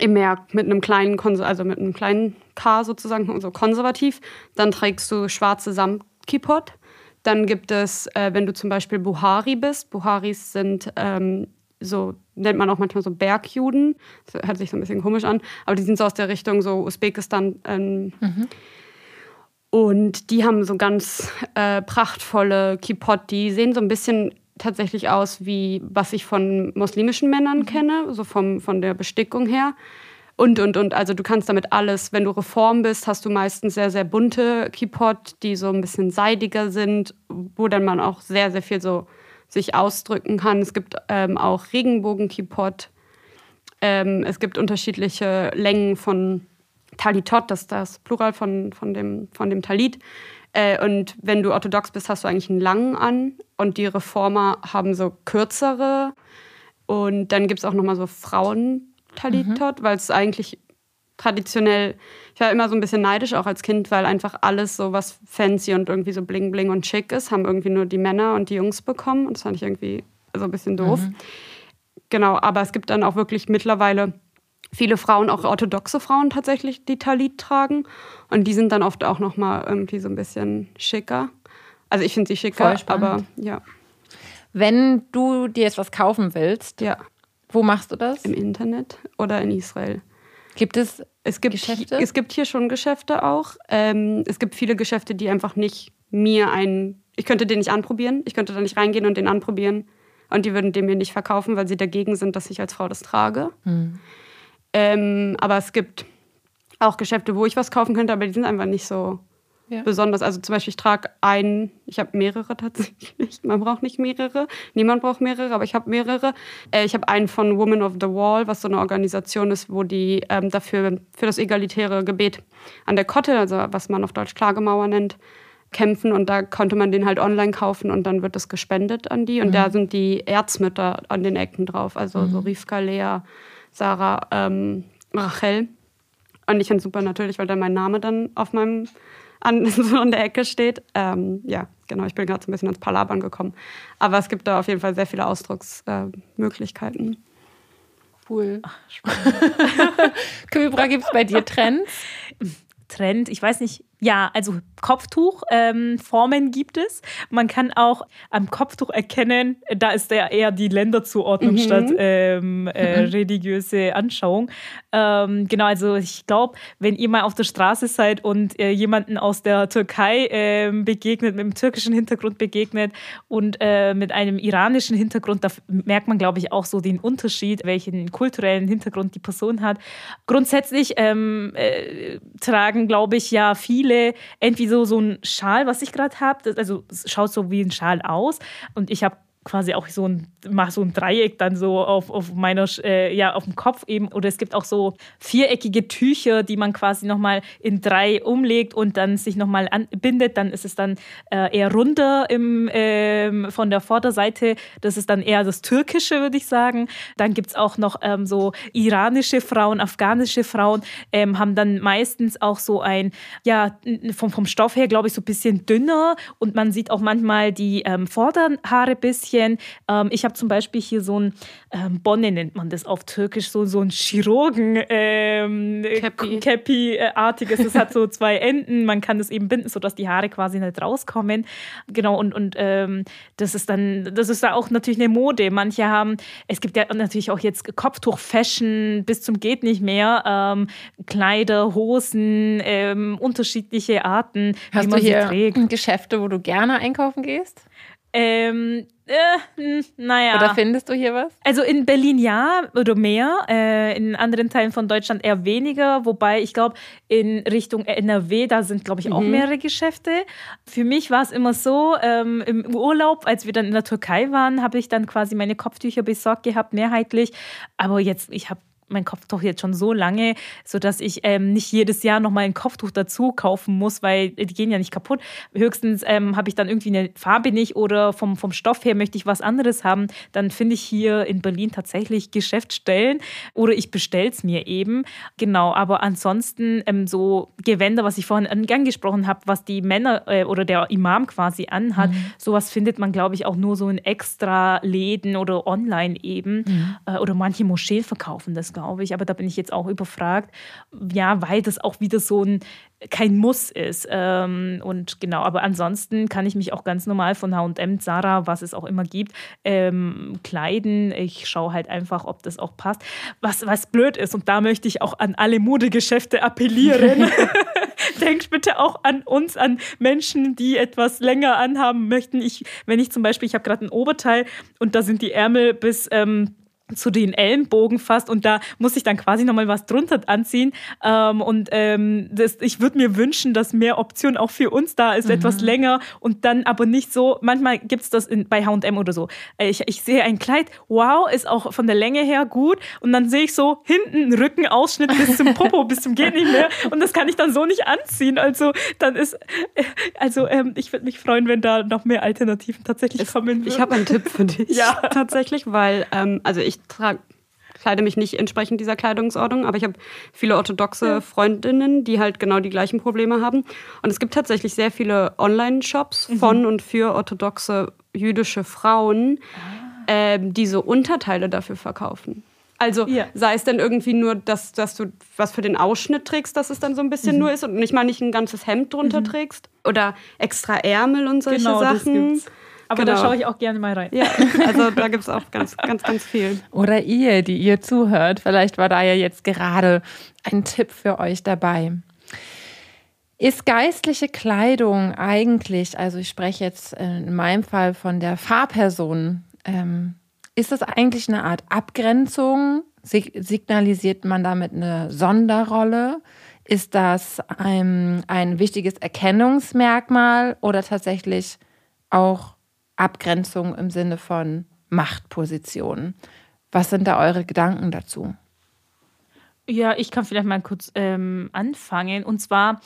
[SPEAKER 3] mehr mit einem kleinen, also mit einem kleinen K sozusagen, also konservativ, dann trägst du schwarze Samtkipot. Dann gibt es, äh, wenn du zum Beispiel Buhari bist, Buharis sind ähm, so, nennt man auch manchmal so Bergjuden, das hört sich so ein bisschen komisch an, aber die sind so aus der Richtung so Usbekistan. Ähm, Und die haben so ganz äh, prachtvolle Kipot, die sehen so ein bisschen tatsächlich aus wie was ich von muslimischen Männern kenne, so vom, von der Bestickung her. Und, und, und. Also du kannst damit alles, wenn du Reform bist, hast du meistens sehr, sehr bunte Kipot, die so ein bisschen seidiger sind, wo dann man auch sehr, sehr viel so sich ausdrücken kann. Es gibt ähm, auch Regenbogen-Kipot. Ähm, es gibt unterschiedliche Längen von Talitot, das ist das Plural von, von, dem, von dem Talit. Äh, und wenn du orthodox bist, hast du eigentlich einen langen an. Und die Reformer haben so kürzere. Und dann gibt es auch nochmal so Frauen-Talitot, weil es eigentlich traditionell, ich war immer so ein bisschen neidisch auch als Kind, weil einfach alles so was fancy und irgendwie so bling bling und schick ist, haben irgendwie nur die Männer und die Jungs bekommen. Und das fand ich irgendwie so ein bisschen doof. Genau, aber es gibt dann auch wirklich mittlerweile viele Frauen, auch orthodoxe Frauen tatsächlich, die Talit tragen. Und die sind dann oft auch nochmal irgendwie so ein bisschen schicker. Also ich finde sie schicker, aber ja,
[SPEAKER 1] Wenn du dir jetzt was kaufen willst,
[SPEAKER 3] ja,
[SPEAKER 1] wo machst du das?
[SPEAKER 3] im Internet oder in Israel.
[SPEAKER 1] Gibt es
[SPEAKER 3] Es gibt,
[SPEAKER 1] Geschäfte?
[SPEAKER 3] es gibt hier schon Geschäfte auch. Ähm, es gibt viele Geschäfte, die einfach nicht mir einen. Ich könnte den nicht anprobieren. Ich könnte da nicht reingehen und den anprobieren. Und die würden den mir nicht verkaufen, weil sie dagegen sind, dass ich als Frau das trage.
[SPEAKER 1] Hm.
[SPEAKER 3] Ähm, aber es gibt auch Geschäfte, wo ich was kaufen könnte, aber die sind einfach nicht so
[SPEAKER 1] Ja.
[SPEAKER 3] besonders. Also zum Beispiel, ich trage einen, ich habe mehrere tatsächlich. Man braucht nicht mehrere. Niemand braucht mehrere, aber ich habe mehrere. Äh, ich habe einen von Women of the Wall, was so eine Organisation ist, wo die ähm, dafür für das egalitäre Gebet an der Kotte, also was man auf Deutsch Klagemauer nennt, kämpfen und da konnte man den halt online kaufen und dann wird das gespendet an die und da sind die Erzmütter an den Ecken drauf, also so Rivka, Lea, Sarah, ähm, Rachel und ich finde es super natürlich, weil da mein Name dann auf meinem an, so an der Ecke steht. Ähm, ja, genau, ich bin gerade so ein bisschen ins Palabern gekommen. Aber es gibt da auf jeden Fall sehr viele Ausdrucksmöglichkeiten. Äh,
[SPEAKER 1] cool? Kübra, gibt es bei dir Trends?
[SPEAKER 2] Trend, ich weiß nicht, Ja, also Kopftuchformen ähm, gibt es. Man kann auch am Kopftuch erkennen, da ist ja eher die Länderzuordnung mhm. statt ähm, äh, mhm. religiöse Anschauung. Ähm, genau, also ich glaube, wenn ihr mal auf der Straße seid und äh, jemanden aus der Türkei äh, begegnet, mit einem türkischen Hintergrund begegnet und äh, mit einem iranischen Hintergrund, da merkt man, glaube ich, auch so den Unterschied, welchen kulturellen Hintergrund die Person hat. Grundsätzlich ähm, äh, tragen, glaube ich, ja viele entweder so, so ein Schal, was ich gerade habe. Also es schaut so wie ein Schal aus. Und ich habe quasi auch so ein, mach so ein Dreieck dann so auf, auf meiner, äh, ja, auf dem Kopf eben. Oder es gibt auch so viereckige Tücher, die man quasi nochmal in drei umlegt und dann sich nochmal anbindet. Dann ist es dann äh, eher runter im, ähm, von der Vorderseite. Das ist dann eher das Türkische, würde ich sagen. Dann gibt es auch noch ähm, so iranische Frauen, afghanische Frauen, ähm, haben dann meistens auch so ein, ja, vom, vom Stoff her, glaube ich, so ein bisschen dünner. Und man sieht auch manchmal die ähm, Vorderhaare bisschen bisschen. Ähm, ich habe zum Beispiel hier so ein ähm, Bonne nennt man das auf Türkisch, so, so ein Chirurgen ähm, Käppi-artiges. Es hat so zwei Enden. Man kann das eben binden, sodass die Haare quasi nicht rauskommen. Genau, und, und ähm, das ist dann, das ist da auch natürlich eine Mode. Manche haben, es gibt ja natürlich auch jetzt Kopftuch-Fashion bis zum geht nicht mehr. Ähm, Kleider, Hosen, ähm, unterschiedliche Arten,
[SPEAKER 1] Hast wie man du hier sie trägt. Geschäfte, wo du gerne einkaufen gehst?
[SPEAKER 2] Ähm, äh, naja.
[SPEAKER 1] Oder findest du hier was?
[SPEAKER 2] Also in Berlin ja oder mehr, äh, in anderen Teilen von Deutschland eher weniger, wobei ich glaube, in Richtung NRW, da sind, glaube ich, auch mhm. mehrere Geschäfte. Für mich war es immer so, ähm, im Urlaub, als wir dann in der Türkei waren, habe ich dann quasi meine Kopftücher besorgt gehabt, mehrheitlich. Aber jetzt, ich habe mein Kopftuch jetzt schon so lange, sodass ich ähm, nicht jedes Jahr nochmal ein Kopftuch dazu kaufen muss, weil die gehen ja nicht kaputt. Höchstens ähm, habe ich dann irgendwie eine Farbe nicht oder vom, vom Stoff her möchte ich was anderes haben. Dann finde ich hier in Berlin tatsächlich Geschäftsstellen oder ich bestelle es mir eben. Genau, aber ansonsten ähm, so Gewänder, was ich vorhin angesprochen habe, was die Männer äh, oder der Imam quasi anhat, mhm. sowas findet man, glaube ich, auch nur so in extra Läden oder online eben. Mhm. Äh, oder manche Moscheen verkaufen das, glaube glaube ich. Aber da bin ich jetzt auch überfragt. Ja, weil das auch wieder so ein kein Muss ist. Ähm, und genau, aber ansonsten kann ich mich auch ganz normal von HM, Zara, was es auch immer gibt, ähm, kleiden. Ich schaue halt einfach, ob das auch passt. Was, was blöd ist, und da möchte ich auch an alle Modegeschäfte appellieren. Denkt bitte auch an uns, an Menschen, die etwas länger anhaben möchten. Ich, wenn ich zum Beispiel, ich habe gerade ein Oberteil und da sind die Ärmel bis. Ähm, zu den Ellenbogen fast und da muss ich dann quasi nochmal was drunter anziehen. Ähm, und ähm, das, ich würde mir wünschen, dass mehr Optionen auch für uns da ist, mhm. etwas länger und dann aber nicht so, manchmal gibt es das in, bei HM oder so. Äh, ich, ich sehe ein Kleid, wow, ist auch von der Länge her gut und dann sehe ich so hinten Rückenausschnitt bis zum Popo, bis zum geht nicht mehr und das kann ich dann so nicht anziehen. Also dann ist, äh, also ähm, ich würde mich freuen, wenn da noch mehr Alternativen tatsächlich kommen würden.
[SPEAKER 3] Ich habe einen Tipp für dich. ja. Tatsächlich, weil, ähm, also ich trage kleide mich nicht entsprechend dieser Kleidungsordnung, aber ich habe viele orthodoxe ja. Freundinnen, die halt genau die gleichen Probleme haben. Und es gibt tatsächlich sehr viele Online-Shops mhm. von und für orthodoxe jüdische Frauen, ah. äh, die so Unterteile dafür verkaufen. Also ja. sei es dann irgendwie nur, dass, dass du was für den Ausschnitt trägst, dass es dann so ein bisschen mhm. nur ist und nicht mal nicht ein ganzes Hemd drunter mhm. trägst. Oder extra Ärmel und solche genau, Sachen. Das gibt's.
[SPEAKER 2] Aber genau. da schaue ich auch gerne mal rein.
[SPEAKER 3] Ja, also da gibt es auch ganz, ganz, ganz viel.
[SPEAKER 1] Oder ihr, die ihr zuhört. Vielleicht war da ja jetzt gerade ein Tipp für euch dabei. Ist geistliche Kleidung eigentlich, also ich spreche jetzt in meinem Fall von der Fahrperson, ähm, ist das eigentlich eine Art Abgrenzung? Signalisiert man damit eine Sonderrolle? Ist das ein, ein wichtiges Erkennungsmerkmal oder tatsächlich auch Abgrenzung im Sinne von Machtpositionen. Was sind da eure Gedanken dazu?
[SPEAKER 2] Ja, ich kann vielleicht mal kurz ähm, anfangen. Und zwar,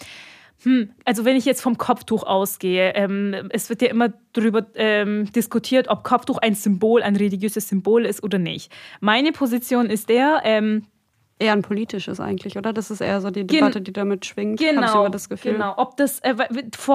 [SPEAKER 2] hm, also wenn ich jetzt vom Kopftuch ausgehe, ähm, es wird ja immer darüber ähm, diskutiert, ob Kopftuch ein Symbol, ein religiöses Symbol ist oder nicht. Meine Position ist der, ähm,
[SPEAKER 3] eher ein politisches eigentlich, oder? Das ist eher so die Debatte, die damit schwingt.
[SPEAKER 2] Genau,
[SPEAKER 3] ich
[SPEAKER 2] das Gefühl. genau. Ob das, äh,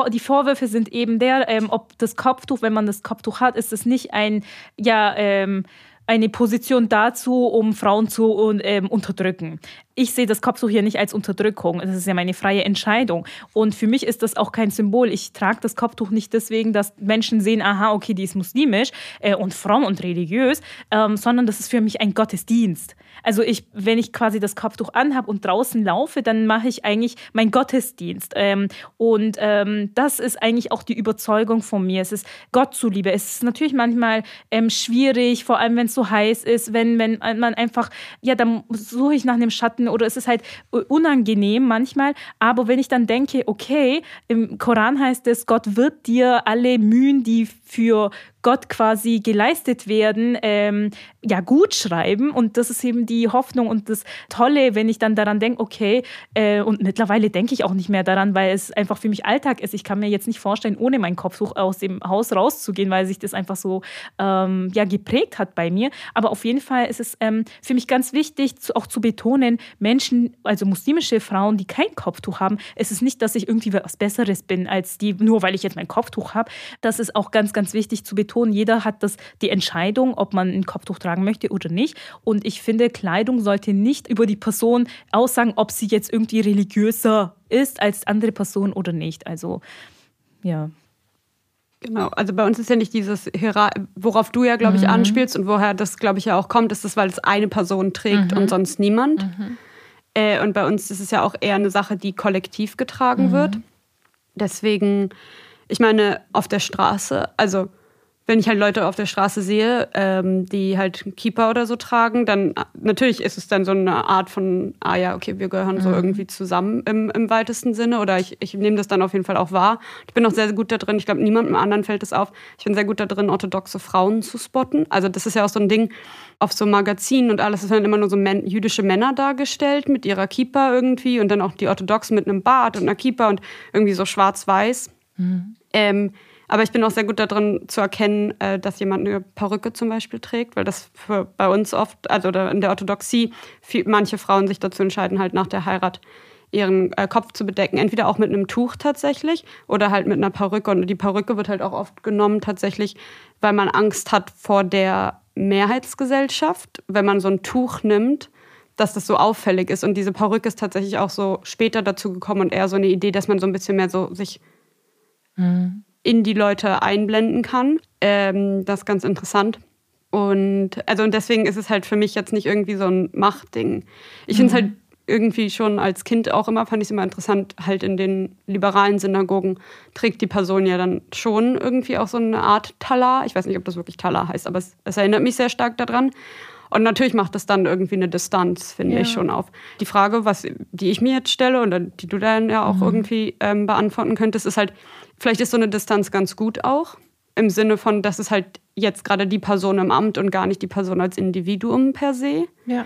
[SPEAKER 2] die Vorwürfe sind eben der, ähm, ob das Kopftuch, wenn man das Kopftuch hat, ist es nicht ein, ja, ähm, eine Position dazu, um Frauen zu ähm, unterdrücken. Ich sehe das Kopftuch hier nicht als Unterdrückung. Das ist ja meine freie Entscheidung. Und für mich ist das auch kein Symbol. Ich trage das Kopftuch nicht deswegen, dass Menschen sehen, aha, okay, die ist muslimisch äh, und fromm und religiös, ähm, sondern das ist für mich ein Gottesdienst. Also ich, wenn ich quasi das Kopftuch anhabe und draußen laufe, dann mache ich eigentlich meinen Gottesdienst. Ähm, und ähm, das ist eigentlich auch die Überzeugung von mir. Es ist Gott zuliebe. Es ist natürlich manchmal ähm, schwierig, vor allem wenn es so heiß ist, wenn, wenn man einfach, ja, dann suche ich nach einem Schatten oder es ist halt unangenehm manchmal. Aber wenn ich dann denke, okay, im Koran heißt es, Gott wird dir alle Mühen, die für Gott quasi geleistet werden, ähm, ja, gut schreiben. Und das ist eben die Hoffnung und das Tolle, wenn ich dann daran denke, okay, äh, und mittlerweile denke ich auch nicht mehr daran, weil es einfach für mich Alltag ist. Ich kann mir jetzt nicht vorstellen, ohne mein Kopftuch aus dem Haus rauszugehen, weil sich das einfach so ähm, ja, geprägt hat bei mir. Aber auf jeden Fall ist es ähm, für mich ganz wichtig, zu, auch zu betonen, Menschen, also muslimische Frauen, die kein Kopftuch haben, es ist nicht, dass ich irgendwie was Besseres bin als die, nur weil ich jetzt mein Kopftuch habe. Das ist auch ganz, ganz wichtig zu betonen betonen, jeder hat das, die Entscheidung, ob man ein Kopftuch tragen möchte oder nicht. Und ich finde, Kleidung sollte nicht über die Person aussagen, ob sie jetzt irgendwie religiöser ist als andere Person oder nicht. Also, ja.
[SPEAKER 3] Genau, also bei uns ist ja nicht dieses, worauf du ja, glaube ich, mhm. anspielst und woher das, glaube ich, ja auch kommt, ist das, weil es eine Person trägt mhm. und sonst niemand. Mhm. Äh, und bei uns ist es ja auch eher eine Sache, die kollektiv getragen mhm. wird. Deswegen, ich meine, auf der Straße, also wenn ich halt Leute auf der Straße sehe, ähm, die halt Keeper oder so tragen, dann natürlich ist es dann so eine Art von, ah ja, okay, wir gehören mhm. so irgendwie zusammen im, im weitesten Sinne oder ich, ich nehme das dann auf jeden Fall auch wahr. Ich bin auch sehr, sehr gut da drin, ich glaube, niemandem anderen fällt es auf. Ich bin sehr gut da drin, orthodoxe Frauen zu spotten. Also das ist ja auch so ein Ding auf so Magazinen und alles, es werden immer nur so men jüdische Männer dargestellt mit ihrer Keeper irgendwie und dann auch die Orthodoxen mit einem Bart und einer Keeper und irgendwie so schwarz-weiß. Mhm. Ähm, aber ich bin auch sehr gut darin zu erkennen, äh, dass jemand eine Perücke zum Beispiel trägt, weil das für bei uns oft, also in der Orthodoxie, viel, manche Frauen sich dazu entscheiden, halt nach der Heirat ihren äh, Kopf zu bedecken. Entweder auch mit einem Tuch tatsächlich oder halt mit einer Perücke. Und die Perücke wird halt auch oft genommen tatsächlich, weil man Angst hat vor der Mehrheitsgesellschaft, wenn man so ein Tuch nimmt dass das so auffällig ist. Und diese Perücke ist tatsächlich auch so später dazu gekommen und eher so eine Idee, dass man so ein bisschen mehr so sich mhm in die Leute einblenden kann. Ähm, das ist ganz interessant. Und also und deswegen ist es halt für mich jetzt nicht irgendwie so ein Machtding. Ich mhm. finde es halt irgendwie schon als Kind auch immer, fand ich es immer interessant, halt in den liberalen Synagogen trägt die Person ja dann schon irgendwie auch so eine Art Talar. Ich weiß nicht, ob das wirklich Talar heißt, aber es, es erinnert mich sehr stark daran. Und natürlich macht das dann irgendwie eine Distanz, finde ja. ich schon auf. Die Frage, was, die ich mir jetzt stelle oder die du dann ja auch mhm. irgendwie ähm, beantworten könntest, ist halt, vielleicht ist so eine Distanz ganz gut auch. Im Sinne von, dass es halt jetzt gerade die Person im Amt und gar nicht die Person als Individuum per se.
[SPEAKER 1] Ja.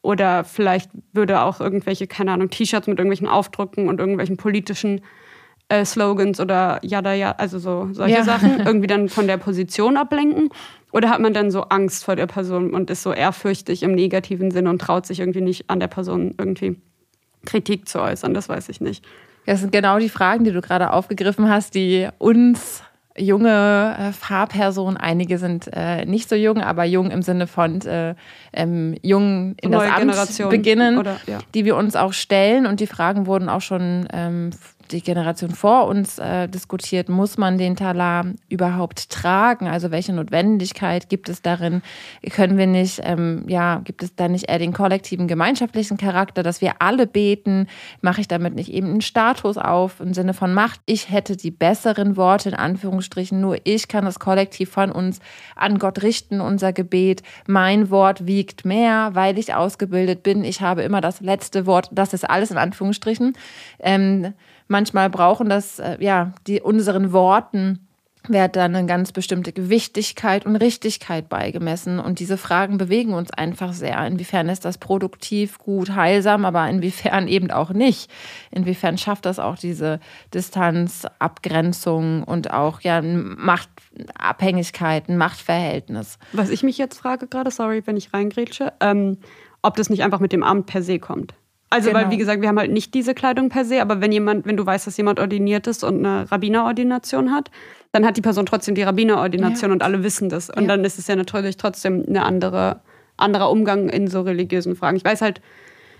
[SPEAKER 3] Oder vielleicht würde auch irgendwelche, keine Ahnung, T-Shirts mit irgendwelchen Aufdrucken und irgendwelchen politischen äh, Slogans oder ja, ja, also so solche ja. Sachen irgendwie dann von der Position ablenken. Oder hat man dann so Angst vor der Person und ist so ehrfürchtig im negativen Sinne und traut sich irgendwie nicht an der Person irgendwie Kritik zu äußern? Das weiß ich nicht.
[SPEAKER 1] Das sind genau die Fragen, die du gerade aufgegriffen hast, die uns junge äh, Fahrpersonen, einige sind äh, nicht so jung, aber jung im Sinne von äh, ähm, jung in Neue das Amt Generation beginnen, oder, ja. die wir uns auch stellen und die Fragen wurden auch schon ähm, die Generation vor uns äh, diskutiert, muss man den Talar überhaupt tragen? Also welche Notwendigkeit gibt es darin? Können wir nicht, ähm, ja, gibt es da nicht eher den kollektiven gemeinschaftlichen Charakter, dass wir alle beten? Mache ich damit nicht eben einen Status auf im Sinne von Macht? Ich hätte die besseren Worte in Anführungsstrichen, nur ich kann das Kollektiv von uns an Gott richten, unser Gebet. Mein Wort wiegt mehr, weil ich ausgebildet bin. Ich habe immer das letzte Wort. Das ist alles in Anführungsstrichen. Ähm, manchmal brauchen das, äh, ja, die unseren Worten wird dann eine ganz bestimmte Gewichtigkeit und Richtigkeit beigemessen. Und diese Fragen bewegen uns einfach sehr. Inwiefern ist das produktiv, gut, heilsam, aber inwiefern eben auch nicht? Inwiefern schafft das auch diese Distanz, Abgrenzung und auch ja Machtabhängigkeit, ein Machtverhältnis?
[SPEAKER 3] Was ich mich jetzt frage gerade, sorry, wenn ich reingrätsche, ähm, ob das nicht einfach mit dem Amt per se kommt. Also, genau. weil, wie gesagt, wir haben halt nicht diese Kleidung per se, aber wenn jemand, wenn du weißt, dass jemand ordiniert ist und eine Rabbinerordination hat, dann hat die Person trotzdem die Rabbinerordination ja. und alle wissen das. Und ja. dann ist es ja natürlich trotzdem eine andere, anderer Umgang in so religiösen Fragen. Ich weiß halt,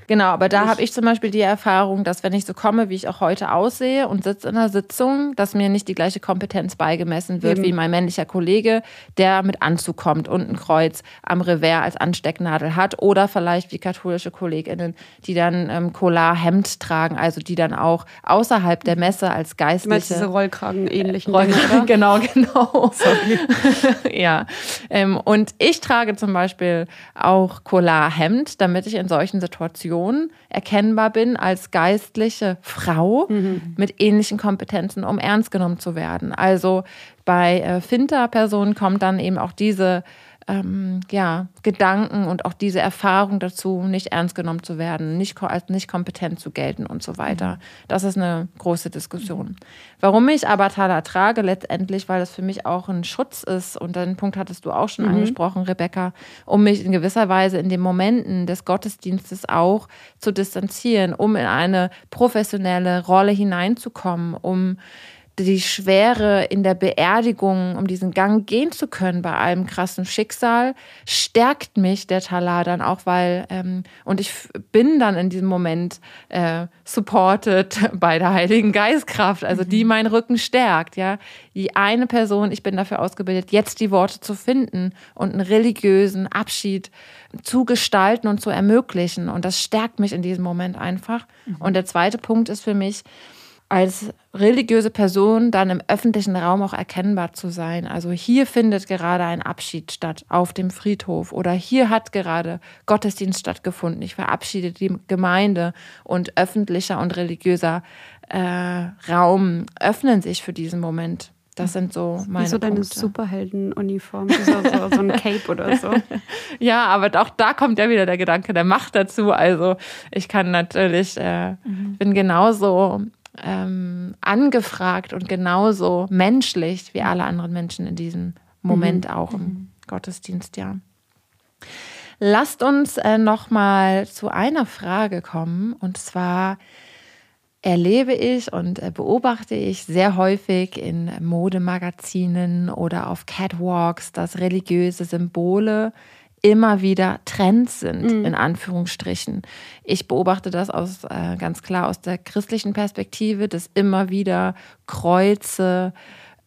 [SPEAKER 1] Genau, aber da habe ich zum Beispiel die Erfahrung, dass wenn ich so komme, wie ich auch heute aussehe und sitze in einer Sitzung, dass mir nicht die gleiche Kompetenz beigemessen wird
[SPEAKER 3] Eben.
[SPEAKER 1] wie mein männlicher Kollege, der mit Anzug kommt und ein Kreuz am Revers als Anstecknadel hat oder vielleicht wie katholische KollegInnen, die dann ähm, Collar-Hemd tragen, also die dann auch außerhalb der Messe als
[SPEAKER 3] Du meinst
[SPEAKER 1] geistliche
[SPEAKER 3] diese Rollkragen-ähnlichen
[SPEAKER 1] Roll-
[SPEAKER 3] Dinge, oder?
[SPEAKER 1] genau, genau. ja. Ähm, und ich trage zum Beispiel auch Collar-Hemd, damit ich in solchen Situationen erkennbar bin als geistliche Frau mit ähnlichen Kompetenzen, um ernst genommen zu werden. Also bei äh, Finter-Personen kommt dann eben auch diese ähm, ja, Gedanken und auch diese Erfahrung dazu, nicht ernst genommen zu werden, nicht als nicht kompetent zu gelten und so weiter. Das ist eine große Diskussion. Warum ich Avatala trage, letztendlich, weil das für mich auch ein Schutz ist, und den Punkt hattest du auch schon angesprochen, Rebecca, um mich in gewisser Weise in den Momenten des Gottesdienstes auch zu distanzieren, um in eine professionelle Rolle hineinzukommen, um die Schwere in der Beerdigung, um diesen Gang gehen zu können bei allem krassen Schicksal, stärkt mich der Talar dann auch, weil, ähm, und ich bin dann in diesem Moment äh, supported bei der Heiligen Geistkraft, also die meinen Rücken stärkt, ja. Die eine Person, ich bin dafür ausgebildet, jetzt die Worte zu finden und einen religiösen Abschied zu gestalten und zu ermöglichen. Und das stärkt mich in diesem Moment einfach. Und der zweite Punkt ist für mich, als religiöse Person dann im öffentlichen Raum auch erkennbar zu sein. Also hier findet gerade ein Abschied statt auf dem Friedhof oder hier hat gerade Gottesdienst stattgefunden. Ich verabschiede die Gemeinde und öffentlicher und religiöser äh, Raum öffnen sich für diesen Moment. Das sind so meine
[SPEAKER 3] Wie so deine. Superheldenuniform, so, so, so ein Cape oder so.
[SPEAKER 1] Ja, aber auch da kommt ja wieder der Gedanke der Macht dazu. Also ich kann natürlich, äh, bin genauso ähm, angefragt und genauso menschlich wie alle anderen Menschen in diesem Moment auch im Gottesdienst, ja. Lasst uns äh, noch mal zu einer Frage kommen. Und zwar erlebe ich und äh, beobachte ich sehr häufig in Modemagazinen oder auf Catwalks, dass religiöse Symbole immer wieder Trends sind, in Anführungsstrichen. Ich beobachte das aus, äh, ganz klar aus der christlichen Perspektive, dass immer wieder Kreuze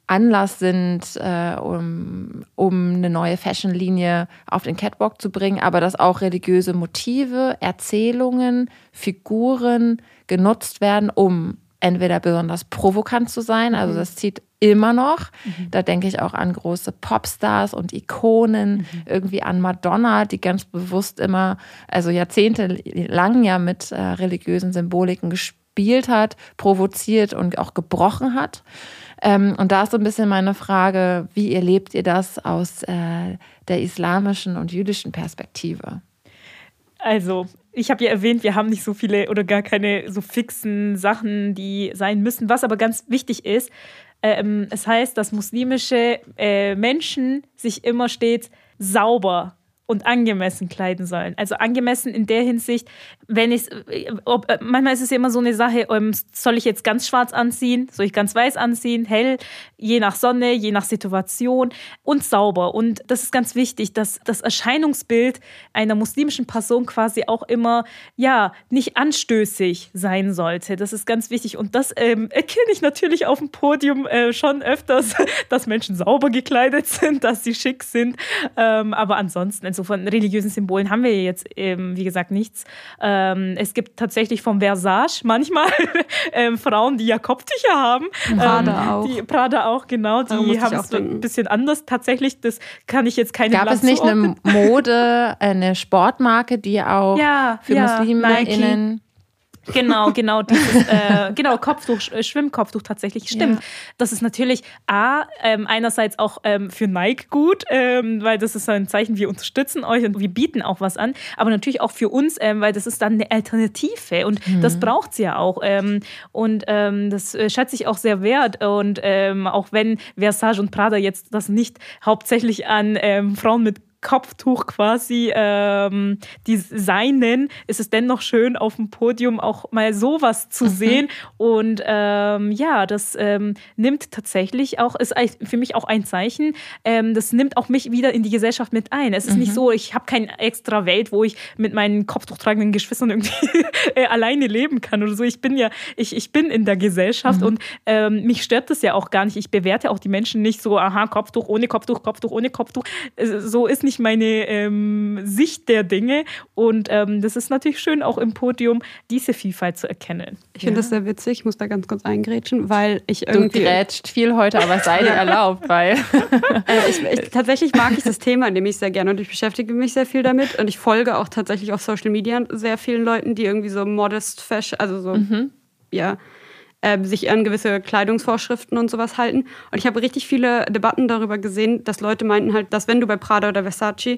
[SPEAKER 1] Anlass sind, äh, um, um eine neue Fashion-Linie auf den Catwalk zu bringen, aber dass auch religiöse Motive, Erzählungen, Figuren genutzt werden, um entweder besonders provokant zu sein, also das zieht immer noch. Da denke ich auch an große Popstars und Ikonen, irgendwie an Madonna, die ganz bewusst immer, also jahrzehntelang ja mit äh, religiösen Symboliken gespielt hat, provoziert und auch gebrochen hat. Ähm, und da ist so ein bisschen meine Frage, wie erlebt ihr das aus äh, der islamischen und jüdischen Perspektive?
[SPEAKER 2] Also, ich habe ja erwähnt, wir haben nicht so viele oder gar keine so fixen Sachen, die sein müssen. Was aber ganz wichtig ist, ähm, es heißt, dass muslimische äh, Menschen sich immer stets sauber und angemessen kleiden sollen. Also angemessen in der Hinsicht, wenn ich, äh, manchmal ist es ja immer so eine Sache, ähm, soll ich jetzt ganz schwarz anziehen, soll ich ganz weiß anziehen, hell, je nach Sonne, je nach Situation und sauber. Und das ist ganz wichtig, dass das Erscheinungsbild einer muslimischen Person quasi auch immer, ja, nicht anstößig sein sollte. Das ist ganz wichtig. Und das ähm, erkenne ich natürlich auf dem Podium äh, schon öfters, dass Menschen sauber gekleidet sind, dass sie schick sind. Ähm, aber ansonsten, also von religiösen Symbolen haben wir jetzt, ähm, wie gesagt, nichts. Ähm, es gibt tatsächlich vom Versage manchmal ähm, Frauen, die ja Kopftücher haben.
[SPEAKER 3] Prada
[SPEAKER 2] ähm,
[SPEAKER 3] auch.
[SPEAKER 2] Die Prada auch, genau. Die haben es ein bisschen anders. Tatsächlich, das kann ich jetzt keine
[SPEAKER 1] Gab es nicht eine Mode, eine Sportmarke, die auch
[SPEAKER 2] Ja,
[SPEAKER 1] für
[SPEAKER 2] ja,
[SPEAKER 1] MuslimInnen
[SPEAKER 2] Genau, genau, dieses, äh, genau, Kopftuch, äh, Schwimmkopftuch tatsächlich, stimmt.
[SPEAKER 1] Ja.
[SPEAKER 2] Das ist natürlich A, ähm, einerseits auch ähm, für Nike gut, ähm, weil das ist so ein Zeichen, wir unterstützen euch und wir bieten auch was an, aber natürlich auch für uns, ähm, weil das ist dann eine Alternative und das braucht sie ja auch. Ähm, und ähm, das äh, schätze ich auch sehr wert. Und auch wenn Versage und Prada jetzt das nicht hauptsächlich an Frauen mit Kopftuch quasi ähm, designen, ist es dennoch schön, auf dem Podium auch mal sowas zu mhm. sehen. Und ähm, ja, das ähm, nimmt tatsächlich auch, ist für mich auch ein Zeichen, ähm, das nimmt auch mich wieder in die Gesellschaft mit ein. Es ist mhm. nicht so, ich habe keine extra Welt, wo ich mit meinen kopftuchtragenden Geschwistern irgendwie äh, alleine leben kann oder so. Ich bin ja, ich, ich bin in der Gesellschaft mhm. und ähm, mich stört das ja auch gar nicht. Ich bewerte auch die Menschen nicht so, aha, Kopftuch ohne Kopftuch, Kopftuch ohne Kopftuch. So ist nicht meine ähm, Sicht der Dinge. Und ähm, das ist natürlich schön, auch im Podium diese Vielfalt zu erkennen.
[SPEAKER 3] Ich finde ja. das sehr witzig, ich muss da ganz kurz eingrätschen, weil ich irgendwie.
[SPEAKER 1] Du grätscht viel heute, aber sei dir erlaubt, weil.
[SPEAKER 3] äh, ich, ich, tatsächlich mag ich das Thema nämlich sehr gerne und ich beschäftige mich sehr viel damit und ich folge auch tatsächlich auf Social Media sehr vielen Leuten, die irgendwie so modest fashion, also so, mhm. ja äh, sich an gewisse Kleidungsvorschriften und sowas halten. Und ich habe richtig viele Debatten darüber gesehen, dass Leute meinten halt, dass wenn du bei Prada oder Versace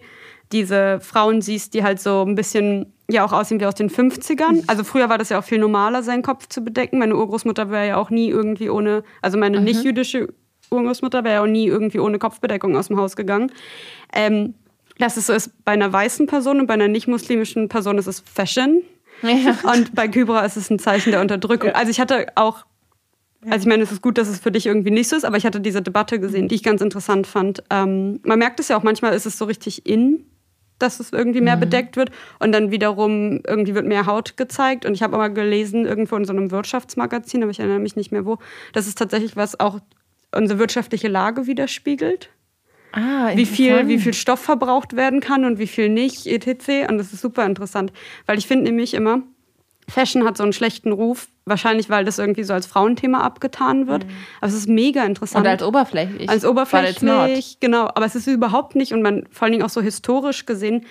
[SPEAKER 3] diese Frauen siehst, die halt so ein bisschen ja auch aussehen wie aus den 50ern. Also früher war das ja auch viel normaler, seinen Kopf zu bedecken. Meine Urgroßmutter wäre ja auch nie irgendwie ohne, also meine mhm. nicht-jüdische Urgroßmutter wäre ja auch nie irgendwie ohne Kopfbedeckung aus dem Haus gegangen. Ähm, dass es so ist bei einer weißen Person und bei einer nicht-muslimischen Person ist es Fashion. Ja. Und bei Kybra ist es ein Zeichen der Unterdrückung. Ja. Also ich hatte auch, also ich meine, es ist gut, dass es für dich irgendwie nicht so ist, aber ich hatte diese Debatte gesehen, die ich ganz interessant fand. Ähm, man merkt es ja auch, manchmal ist es so richtig in, dass es irgendwie mehr mhm. bedeckt wird und dann wiederum irgendwie wird mehr Haut gezeigt. Und ich habe aber gelesen, irgendwo in so einem Wirtschaftsmagazin, aber ich erinnere mich nicht mehr wo, dass es tatsächlich was auch unsere wirtschaftliche Lage widerspiegelt. Ah, wie viel, wie viel Stoff verbraucht werden kann und wie viel nicht, etc. Und das ist super interessant, weil ich finde nämlich immer, Fashion hat so einen schlechten Ruf, wahrscheinlich weil das irgendwie so als Frauenthema abgetan wird. Mhm. Aber es ist mega interessant.
[SPEAKER 1] Und als oberflächlich.
[SPEAKER 3] Als oberflächlich, genau. Aber es ist überhaupt nicht, und man vor allen Dingen auch so historisch gesehen,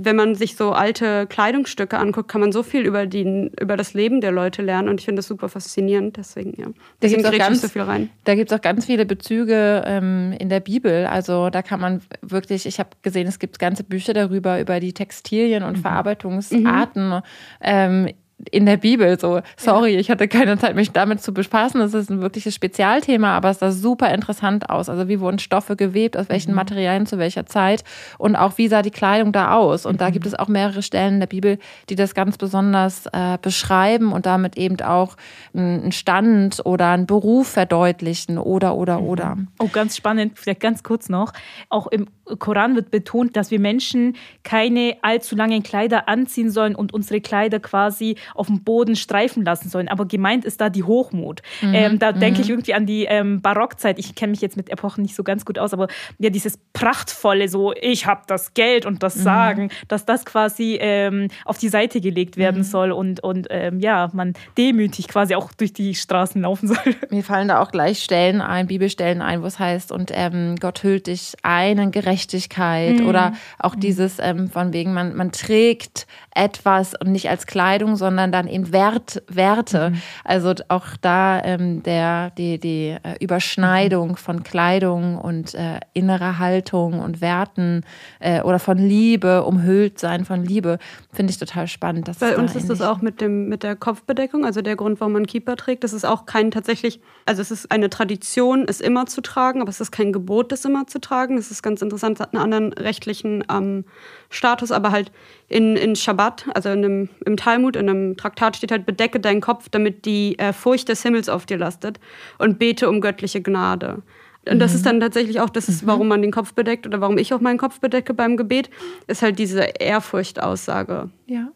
[SPEAKER 3] wenn man sich so alte Kleidungsstücke anguckt, kann man so viel über, die, über das Leben der Leute lernen. Und ich finde das super faszinierend. Deswegen, ja.
[SPEAKER 1] Da gibt es auch, ganz, so viel rein. Da gibt's auch ganz viele Bezüge ähm, in der Bibel. Also da kann man wirklich, ich habe gesehen, es gibt ganze Bücher darüber, über die Textilien und mhm. Verarbeitungsarten. Mhm. Ähm, in der Bibel. So, sorry, ja. ich hatte keine Zeit, mich damit zu bespaßen. Das ist ein wirkliches Spezialthema, aber es sah super interessant aus. Also wie wurden Stoffe gewebt, aus welchen mhm. Materialien zu welcher Zeit und auch wie sah die Kleidung da aus. Und mhm. da gibt es auch mehrere Stellen in der Bibel, die das ganz besonders äh, beschreiben und damit eben auch einen Stand oder einen Beruf verdeutlichen oder oder mhm. oder.
[SPEAKER 2] Oh, ganz spannend, vielleicht ganz kurz noch. Auch im Koran wird betont, dass wir Menschen keine allzu langen Kleider anziehen sollen und unsere Kleider quasi auf dem Boden streifen lassen sollen. Aber gemeint ist da die Hochmut. Mhm. Ähm, da denke ich mhm. irgendwie an die ähm, Barockzeit. Ich kenne mich jetzt mit Epochen nicht so ganz gut aus, aber ja, dieses prachtvolle, so ich habe das Geld und das mhm. Sagen, dass das quasi ähm, auf die Seite gelegt werden mhm. soll und, und ähm, ja, man demütig quasi auch durch die Straßen laufen soll.
[SPEAKER 1] Mir fallen da auch gleich Stellen ein, Bibelstellen ein, wo es heißt, und ähm, Gott hüllt dich einen Gerechtigkeit mhm. oder auch dieses ähm, von wegen, man, man trägt etwas und nicht als Kleidung, sondern dann eben Wert, Werte. Mhm. Also auch da ähm, der, die, die äh, Überschneidung von Kleidung und äh, innerer Haltung und Werten äh, oder von Liebe, umhüllt sein von Liebe, finde ich total spannend.
[SPEAKER 3] Bei uns ist das auch mit, dem, mit der Kopfbedeckung, also der Grund, warum man Keeper trägt. Das ist auch kein tatsächlich, also es ist eine Tradition, es immer zu tragen, aber es ist kein Gebot, das immer zu tragen. Das ist ganz interessant, es hat einen anderen rechtlichen ähm, Status, aber halt in, in Shabbat, also in einem, im Talmud, in einem Traktat steht halt, bedecke deinen Kopf, damit die äh, Furcht des Himmels auf dir lastet und bete um göttliche Gnade. Und mhm. das ist dann tatsächlich auch, das ist, mhm. warum man den Kopf bedeckt oder warum ich auch meinen Kopf bedecke beim Gebet, ist halt diese Ehrfurcht-Aussage.
[SPEAKER 1] Ja.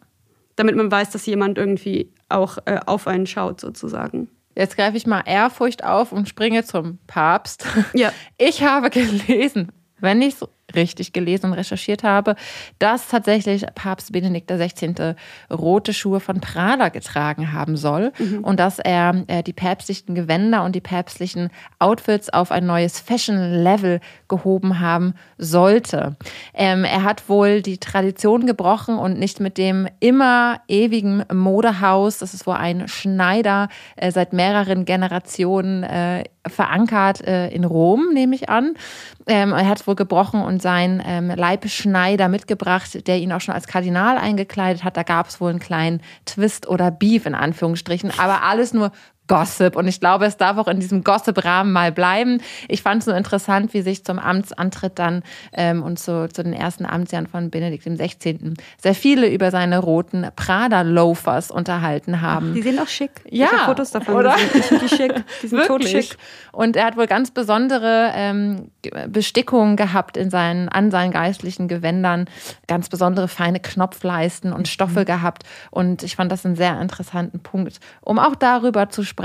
[SPEAKER 3] Damit man weiß, dass jemand irgendwie auch äh, auf einen schaut, sozusagen.
[SPEAKER 1] Jetzt greife ich mal Ehrfurcht auf und springe zum Papst. Ja. Ich habe gelesen, wenn ich so richtig gelesen und recherchiert habe, dass tatsächlich Papst Benedikt XVI. rote Schuhe von Prada getragen haben soll mhm. und dass er äh, die päpstlichen Gewänder und die päpstlichen Outfits auf ein neues Fashion-Level gehoben haben sollte. Ähm, er hat wohl die Tradition gebrochen und nicht mit dem immer ewigen Modehaus, das ist wohl ein Schneider äh, seit mehreren Generationen äh, verankert äh, in Rom, nehme ich an. Ähm, er hat wohl gebrochen und seinen ähm, Leibschneider mitgebracht, der ihn auch schon als Kardinal eingekleidet hat. Da gab es wohl einen kleinen Twist oder Beef in Anführungsstrichen, aber alles nur Gossip. Und ich glaube, es darf auch in diesem Gossip-Rahmen mal bleiben. Ich fand es nur interessant, wie sich zum Amtsantritt dann ähm, und zu, zu den ersten Amtsjahren von Benedikt XVI. sehr viele über seine roten Prada-Loafers unterhalten haben.
[SPEAKER 3] Die sehen auch schick.
[SPEAKER 1] Ja,
[SPEAKER 3] ich habe Fotos davon
[SPEAKER 1] oder?
[SPEAKER 3] Ich finde die schick. Die sind
[SPEAKER 1] Wirklich.
[SPEAKER 3] totschick.
[SPEAKER 1] Und er hat wohl ganz besondere ähm, Bestickungen gehabt in seinen, an seinen geistlichen Gewändern, ganz besondere feine Knopfleisten und Stoffe gehabt. Und ich fand das einen sehr interessanten Punkt, um auch darüber zu sprechen,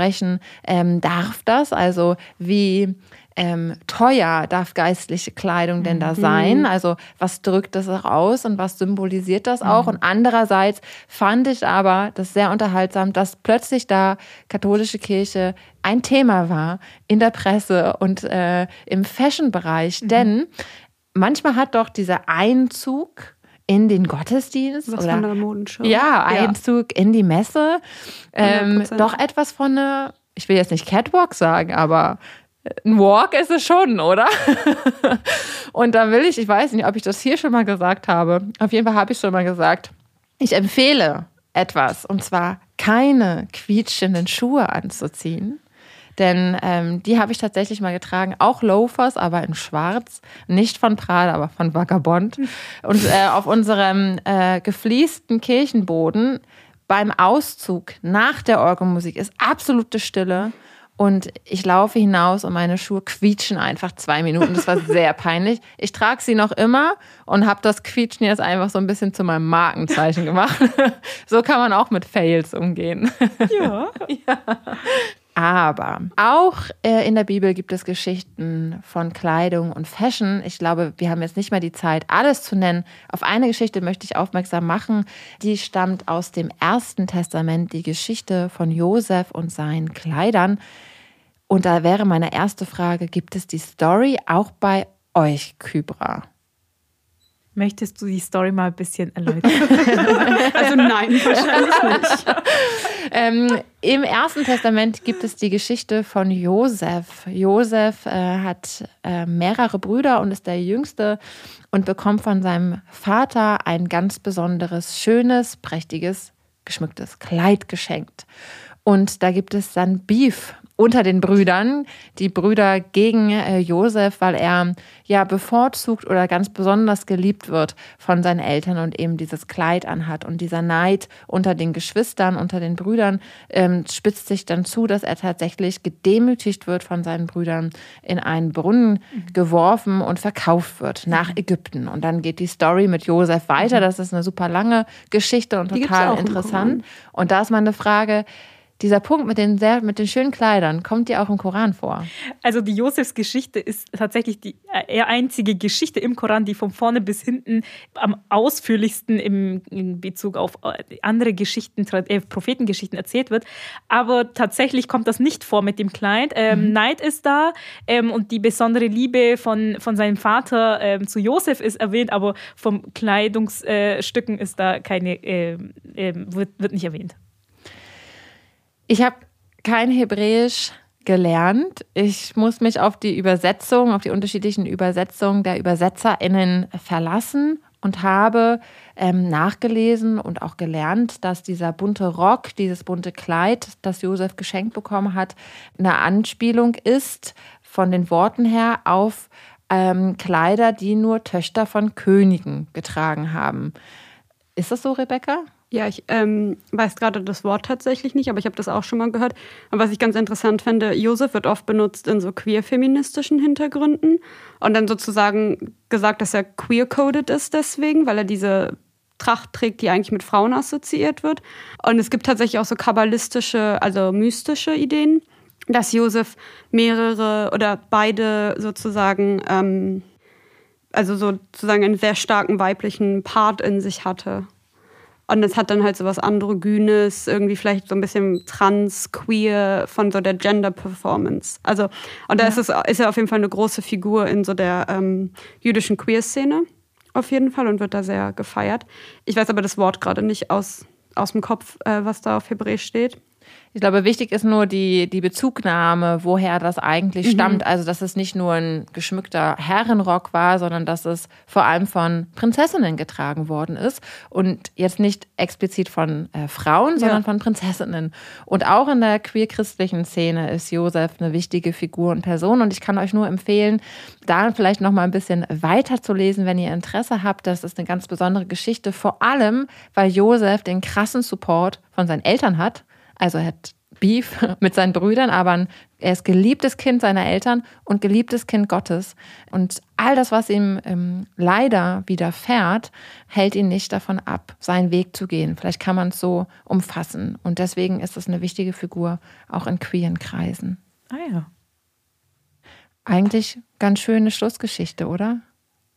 [SPEAKER 1] ähm, darf das, also wie ähm, teuer darf geistliche Kleidung denn da sein? Also was drückt das auch aus und was symbolisiert das auch? Und andererseits fand ich aber das sehr unterhaltsam, dass plötzlich da katholische Kirche ein Thema war in der Presse und äh, im Fashion-Bereich. Denn manchmal hat doch dieser Einzug in den Gottesdienst
[SPEAKER 3] Was
[SPEAKER 1] oder
[SPEAKER 3] von der Modenschau.
[SPEAKER 1] ja, Einzug in die Messe. Ähm,
[SPEAKER 3] 100%.
[SPEAKER 1] doch etwas von eine, ich will jetzt nicht Catwalk sagen, aber ein Walk ist es schon, oder? Und da will ich, ich weiß nicht, ob ich das hier schon mal gesagt habe. Auf jeden Fall habe ich schon mal gesagt, ich empfehle etwas, und zwar keine quietschenden Schuhe anzuziehen. Denn ähm, die habe ich tatsächlich mal getragen, auch Loafers, aber in Schwarz, nicht von Prada, aber von Vagabond. Und äh, auf unserem äh, gefliesten Kirchenboden beim Auszug nach der Orgelmusik ist absolute Stille. Und ich laufe hinaus und meine Schuhe quietschen einfach zwei Minuten. Das war sehr peinlich. Ich trage sie noch immer und habe das Quietschen jetzt einfach so ein bisschen zu meinem Markenzeichen gemacht. So kann man auch mit Fails umgehen.
[SPEAKER 2] Ja.
[SPEAKER 1] Aber auch äh, in der Bibel gibt es Geschichten von Kleidung und Fashion. Ich glaube, wir haben jetzt nicht mehr die Zeit, alles zu nennen. Auf eine Geschichte möchte ich aufmerksam machen. Die stammt aus dem Ersten Testament, die Geschichte von Josef und seinen Kleidern. Und da wäre meine erste Frage, gibt es die Story auch bei euch, Kybra?
[SPEAKER 2] Möchtest du die Story mal ein bisschen erläutern?
[SPEAKER 3] Also nein, wahrscheinlich nicht.
[SPEAKER 1] Ähm, Im Ersten Testament gibt es die Geschichte von Josef. Josef äh, hat äh, mehrere Brüder und ist der Jüngste und bekommt von seinem Vater ein ganz besonderes, schönes, prächtiges, geschmücktes Kleid geschenkt. Und da gibt es dann Beef unter den Brüdern, die Brüder gegen äh, Josef, weil er ja bevorzugt oder ganz besonders geliebt wird von seinen Eltern und eben dieses Kleid anhat. Und dieser Neid unter den Geschwistern, unter den Brüdern ähm, spitzt sich dann zu, dass er tatsächlich gedemütigt wird von seinen Brüdern, in einen Brunnen geworfen und verkauft wird nach Ägypten. Und dann geht die Story mit Josef weiter. Das ist eine super lange Geschichte und
[SPEAKER 3] Die
[SPEAKER 1] total interessant. Und da ist meine Frage, dieser Punkt mit den, sehr, mit den schönen Kleidern, kommt dir auch im Koran vor?
[SPEAKER 2] Also die Josefs Geschichte ist tatsächlich die äh, einzige Geschichte im Koran, die von vorne bis hinten am ausführlichsten im, in Bezug auf äh, andere Geschichten, äh, Prophetengeschichten erzählt wird. Aber tatsächlich kommt das nicht vor mit dem Kleid. Ähm, Neid ist da ähm, und die besondere Liebe von, von seinem Vater ähm, zu Josef ist erwähnt, aber vom Kleidungsstücken ist da keine, ähm, wird, wird nicht erwähnt.
[SPEAKER 1] Ich habe kein Hebräisch gelernt. Ich muss mich auf die Übersetzung, auf die unterschiedlichen Übersetzungen der ÜbersetzerInnen verlassen und habe ähm, nachgelesen und auch gelernt, dass dieser bunte Rock, dieses bunte Kleid, das Josef geschenkt bekommen hat, eine Anspielung ist von den Worten her auf ähm, Kleider, die nur Töchter von Königen getragen haben. Ist das so, Rebecca?
[SPEAKER 3] Ja, ich ähm, weiß gerade das Wort tatsächlich nicht, aber ich habe das auch schon mal gehört. Und was ich ganz interessant finde, Josef wird oft benutzt in so queer-feministischen Hintergründen und dann sozusagen gesagt, dass er queer-coded ist deswegen, weil er diese Tracht trägt, die eigentlich mit Frauen assoziiert wird. Und es gibt tatsächlich auch so kabbalistische, also mystische Ideen, dass Josef mehrere oder beide sozusagen, ähm, also sozusagen einen sehr starken weiblichen Part in sich hatte. Und es hat dann halt so was Androgynes, irgendwie vielleicht so ein bisschen trans, queer von so der Gender-Performance. Also, und da ist, es, ist er auf jeden Fall eine große Figur in so der ähm, jüdischen Queer-Szene. Auf jeden Fall und wird da sehr gefeiert. Ich weiß aber das Wort gerade nicht aus, aus dem Kopf, äh, was da auf Hebräisch steht.
[SPEAKER 1] Ich glaube, wichtig ist nur die, die Bezugnahme, woher das eigentlich mhm. stammt. Also, dass es nicht nur ein geschmückter Herrenrock war, sondern dass es vor allem von Prinzessinnen getragen worden ist. Und jetzt nicht explizit von äh, Frauen, sondern ja. von Prinzessinnen. Und auch in der queer-christlichen Szene ist Josef eine wichtige Figur und Person. Und ich kann euch nur empfehlen, da vielleicht noch mal ein bisschen weiter zu lesen, wenn ihr Interesse habt. Das ist eine ganz besondere Geschichte, vor allem, weil Josef den krassen Support von seinen Eltern hat also er hat Beef mit seinen Brüdern, aber er ist geliebtes Kind seiner Eltern und geliebtes Kind Gottes. Und all das, was ihm ähm, leider widerfährt, hält ihn nicht davon ab, seinen Weg zu gehen. Vielleicht kann man es so umfassen. Und deswegen ist es eine wichtige Figur, auch in queeren Kreisen.
[SPEAKER 2] Ah ja.
[SPEAKER 1] Eigentlich ganz schöne Schlussgeschichte, oder?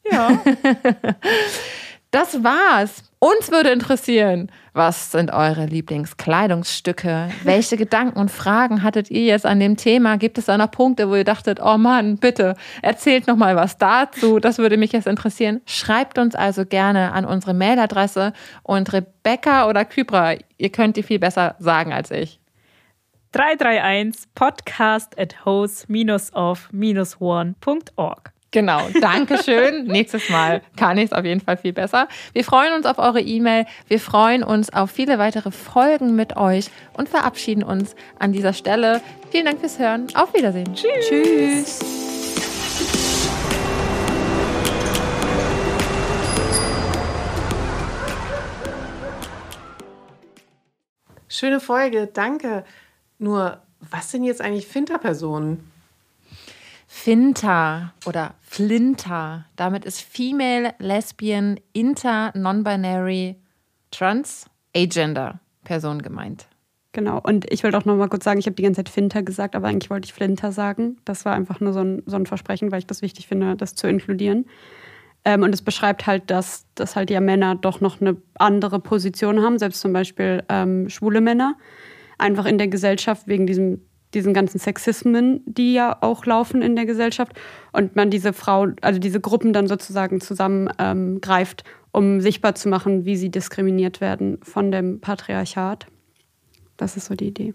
[SPEAKER 2] Ja.
[SPEAKER 1] Das war's. Uns würde interessieren, was sind eure Lieblingskleidungsstücke? Welche Gedanken und Fragen hattet ihr jetzt an dem Thema? Gibt es da noch Punkte, wo ihr dachtet, oh Mann, bitte erzählt noch mal was dazu? Das würde mich jetzt interessieren. Schreibt uns also gerne an unsere Mailadresse und Rebecca oder Kybra, ihr könnt die viel besser sagen als ich.
[SPEAKER 2] 331 podcast at hose-of-one.org.
[SPEAKER 1] Genau, danke schön. Nächstes Mal kann ich es auf jeden Fall viel besser. Wir freuen uns auf eure E-Mail. Wir freuen uns auf viele weitere Folgen mit euch und verabschieden uns an dieser Stelle. Vielen Dank fürs Hören. Auf Wiedersehen.
[SPEAKER 2] Tschüss. Tschüss.
[SPEAKER 4] Schöne Folge, danke. Nur, was sind jetzt eigentlich Finterpersonen?
[SPEAKER 1] Finta oder Flinta. Damit ist Female, Lesbian, Inter, Non-Binary, Trans, Agender Person gemeint.
[SPEAKER 3] Genau, und ich wollte auch noch mal kurz sagen, ich habe die ganze Zeit Finta gesagt, aber eigentlich wollte ich Flinter sagen. Das war einfach nur so ein, so ein Versprechen, weil ich das wichtig finde, das zu inkludieren. Ähm, und es beschreibt halt, dass, dass halt ja Männer doch noch eine andere Position haben, selbst zum Beispiel ähm, schwule Männer, einfach in der Gesellschaft wegen diesem diesen ganzen Sexismen, die ja auch laufen in der Gesellschaft. Und man diese Frau, also diese Gruppen dann sozusagen zusammengreift, ähm, um sichtbar zu machen, wie sie diskriminiert werden von dem Patriarchat. Das ist so die Idee.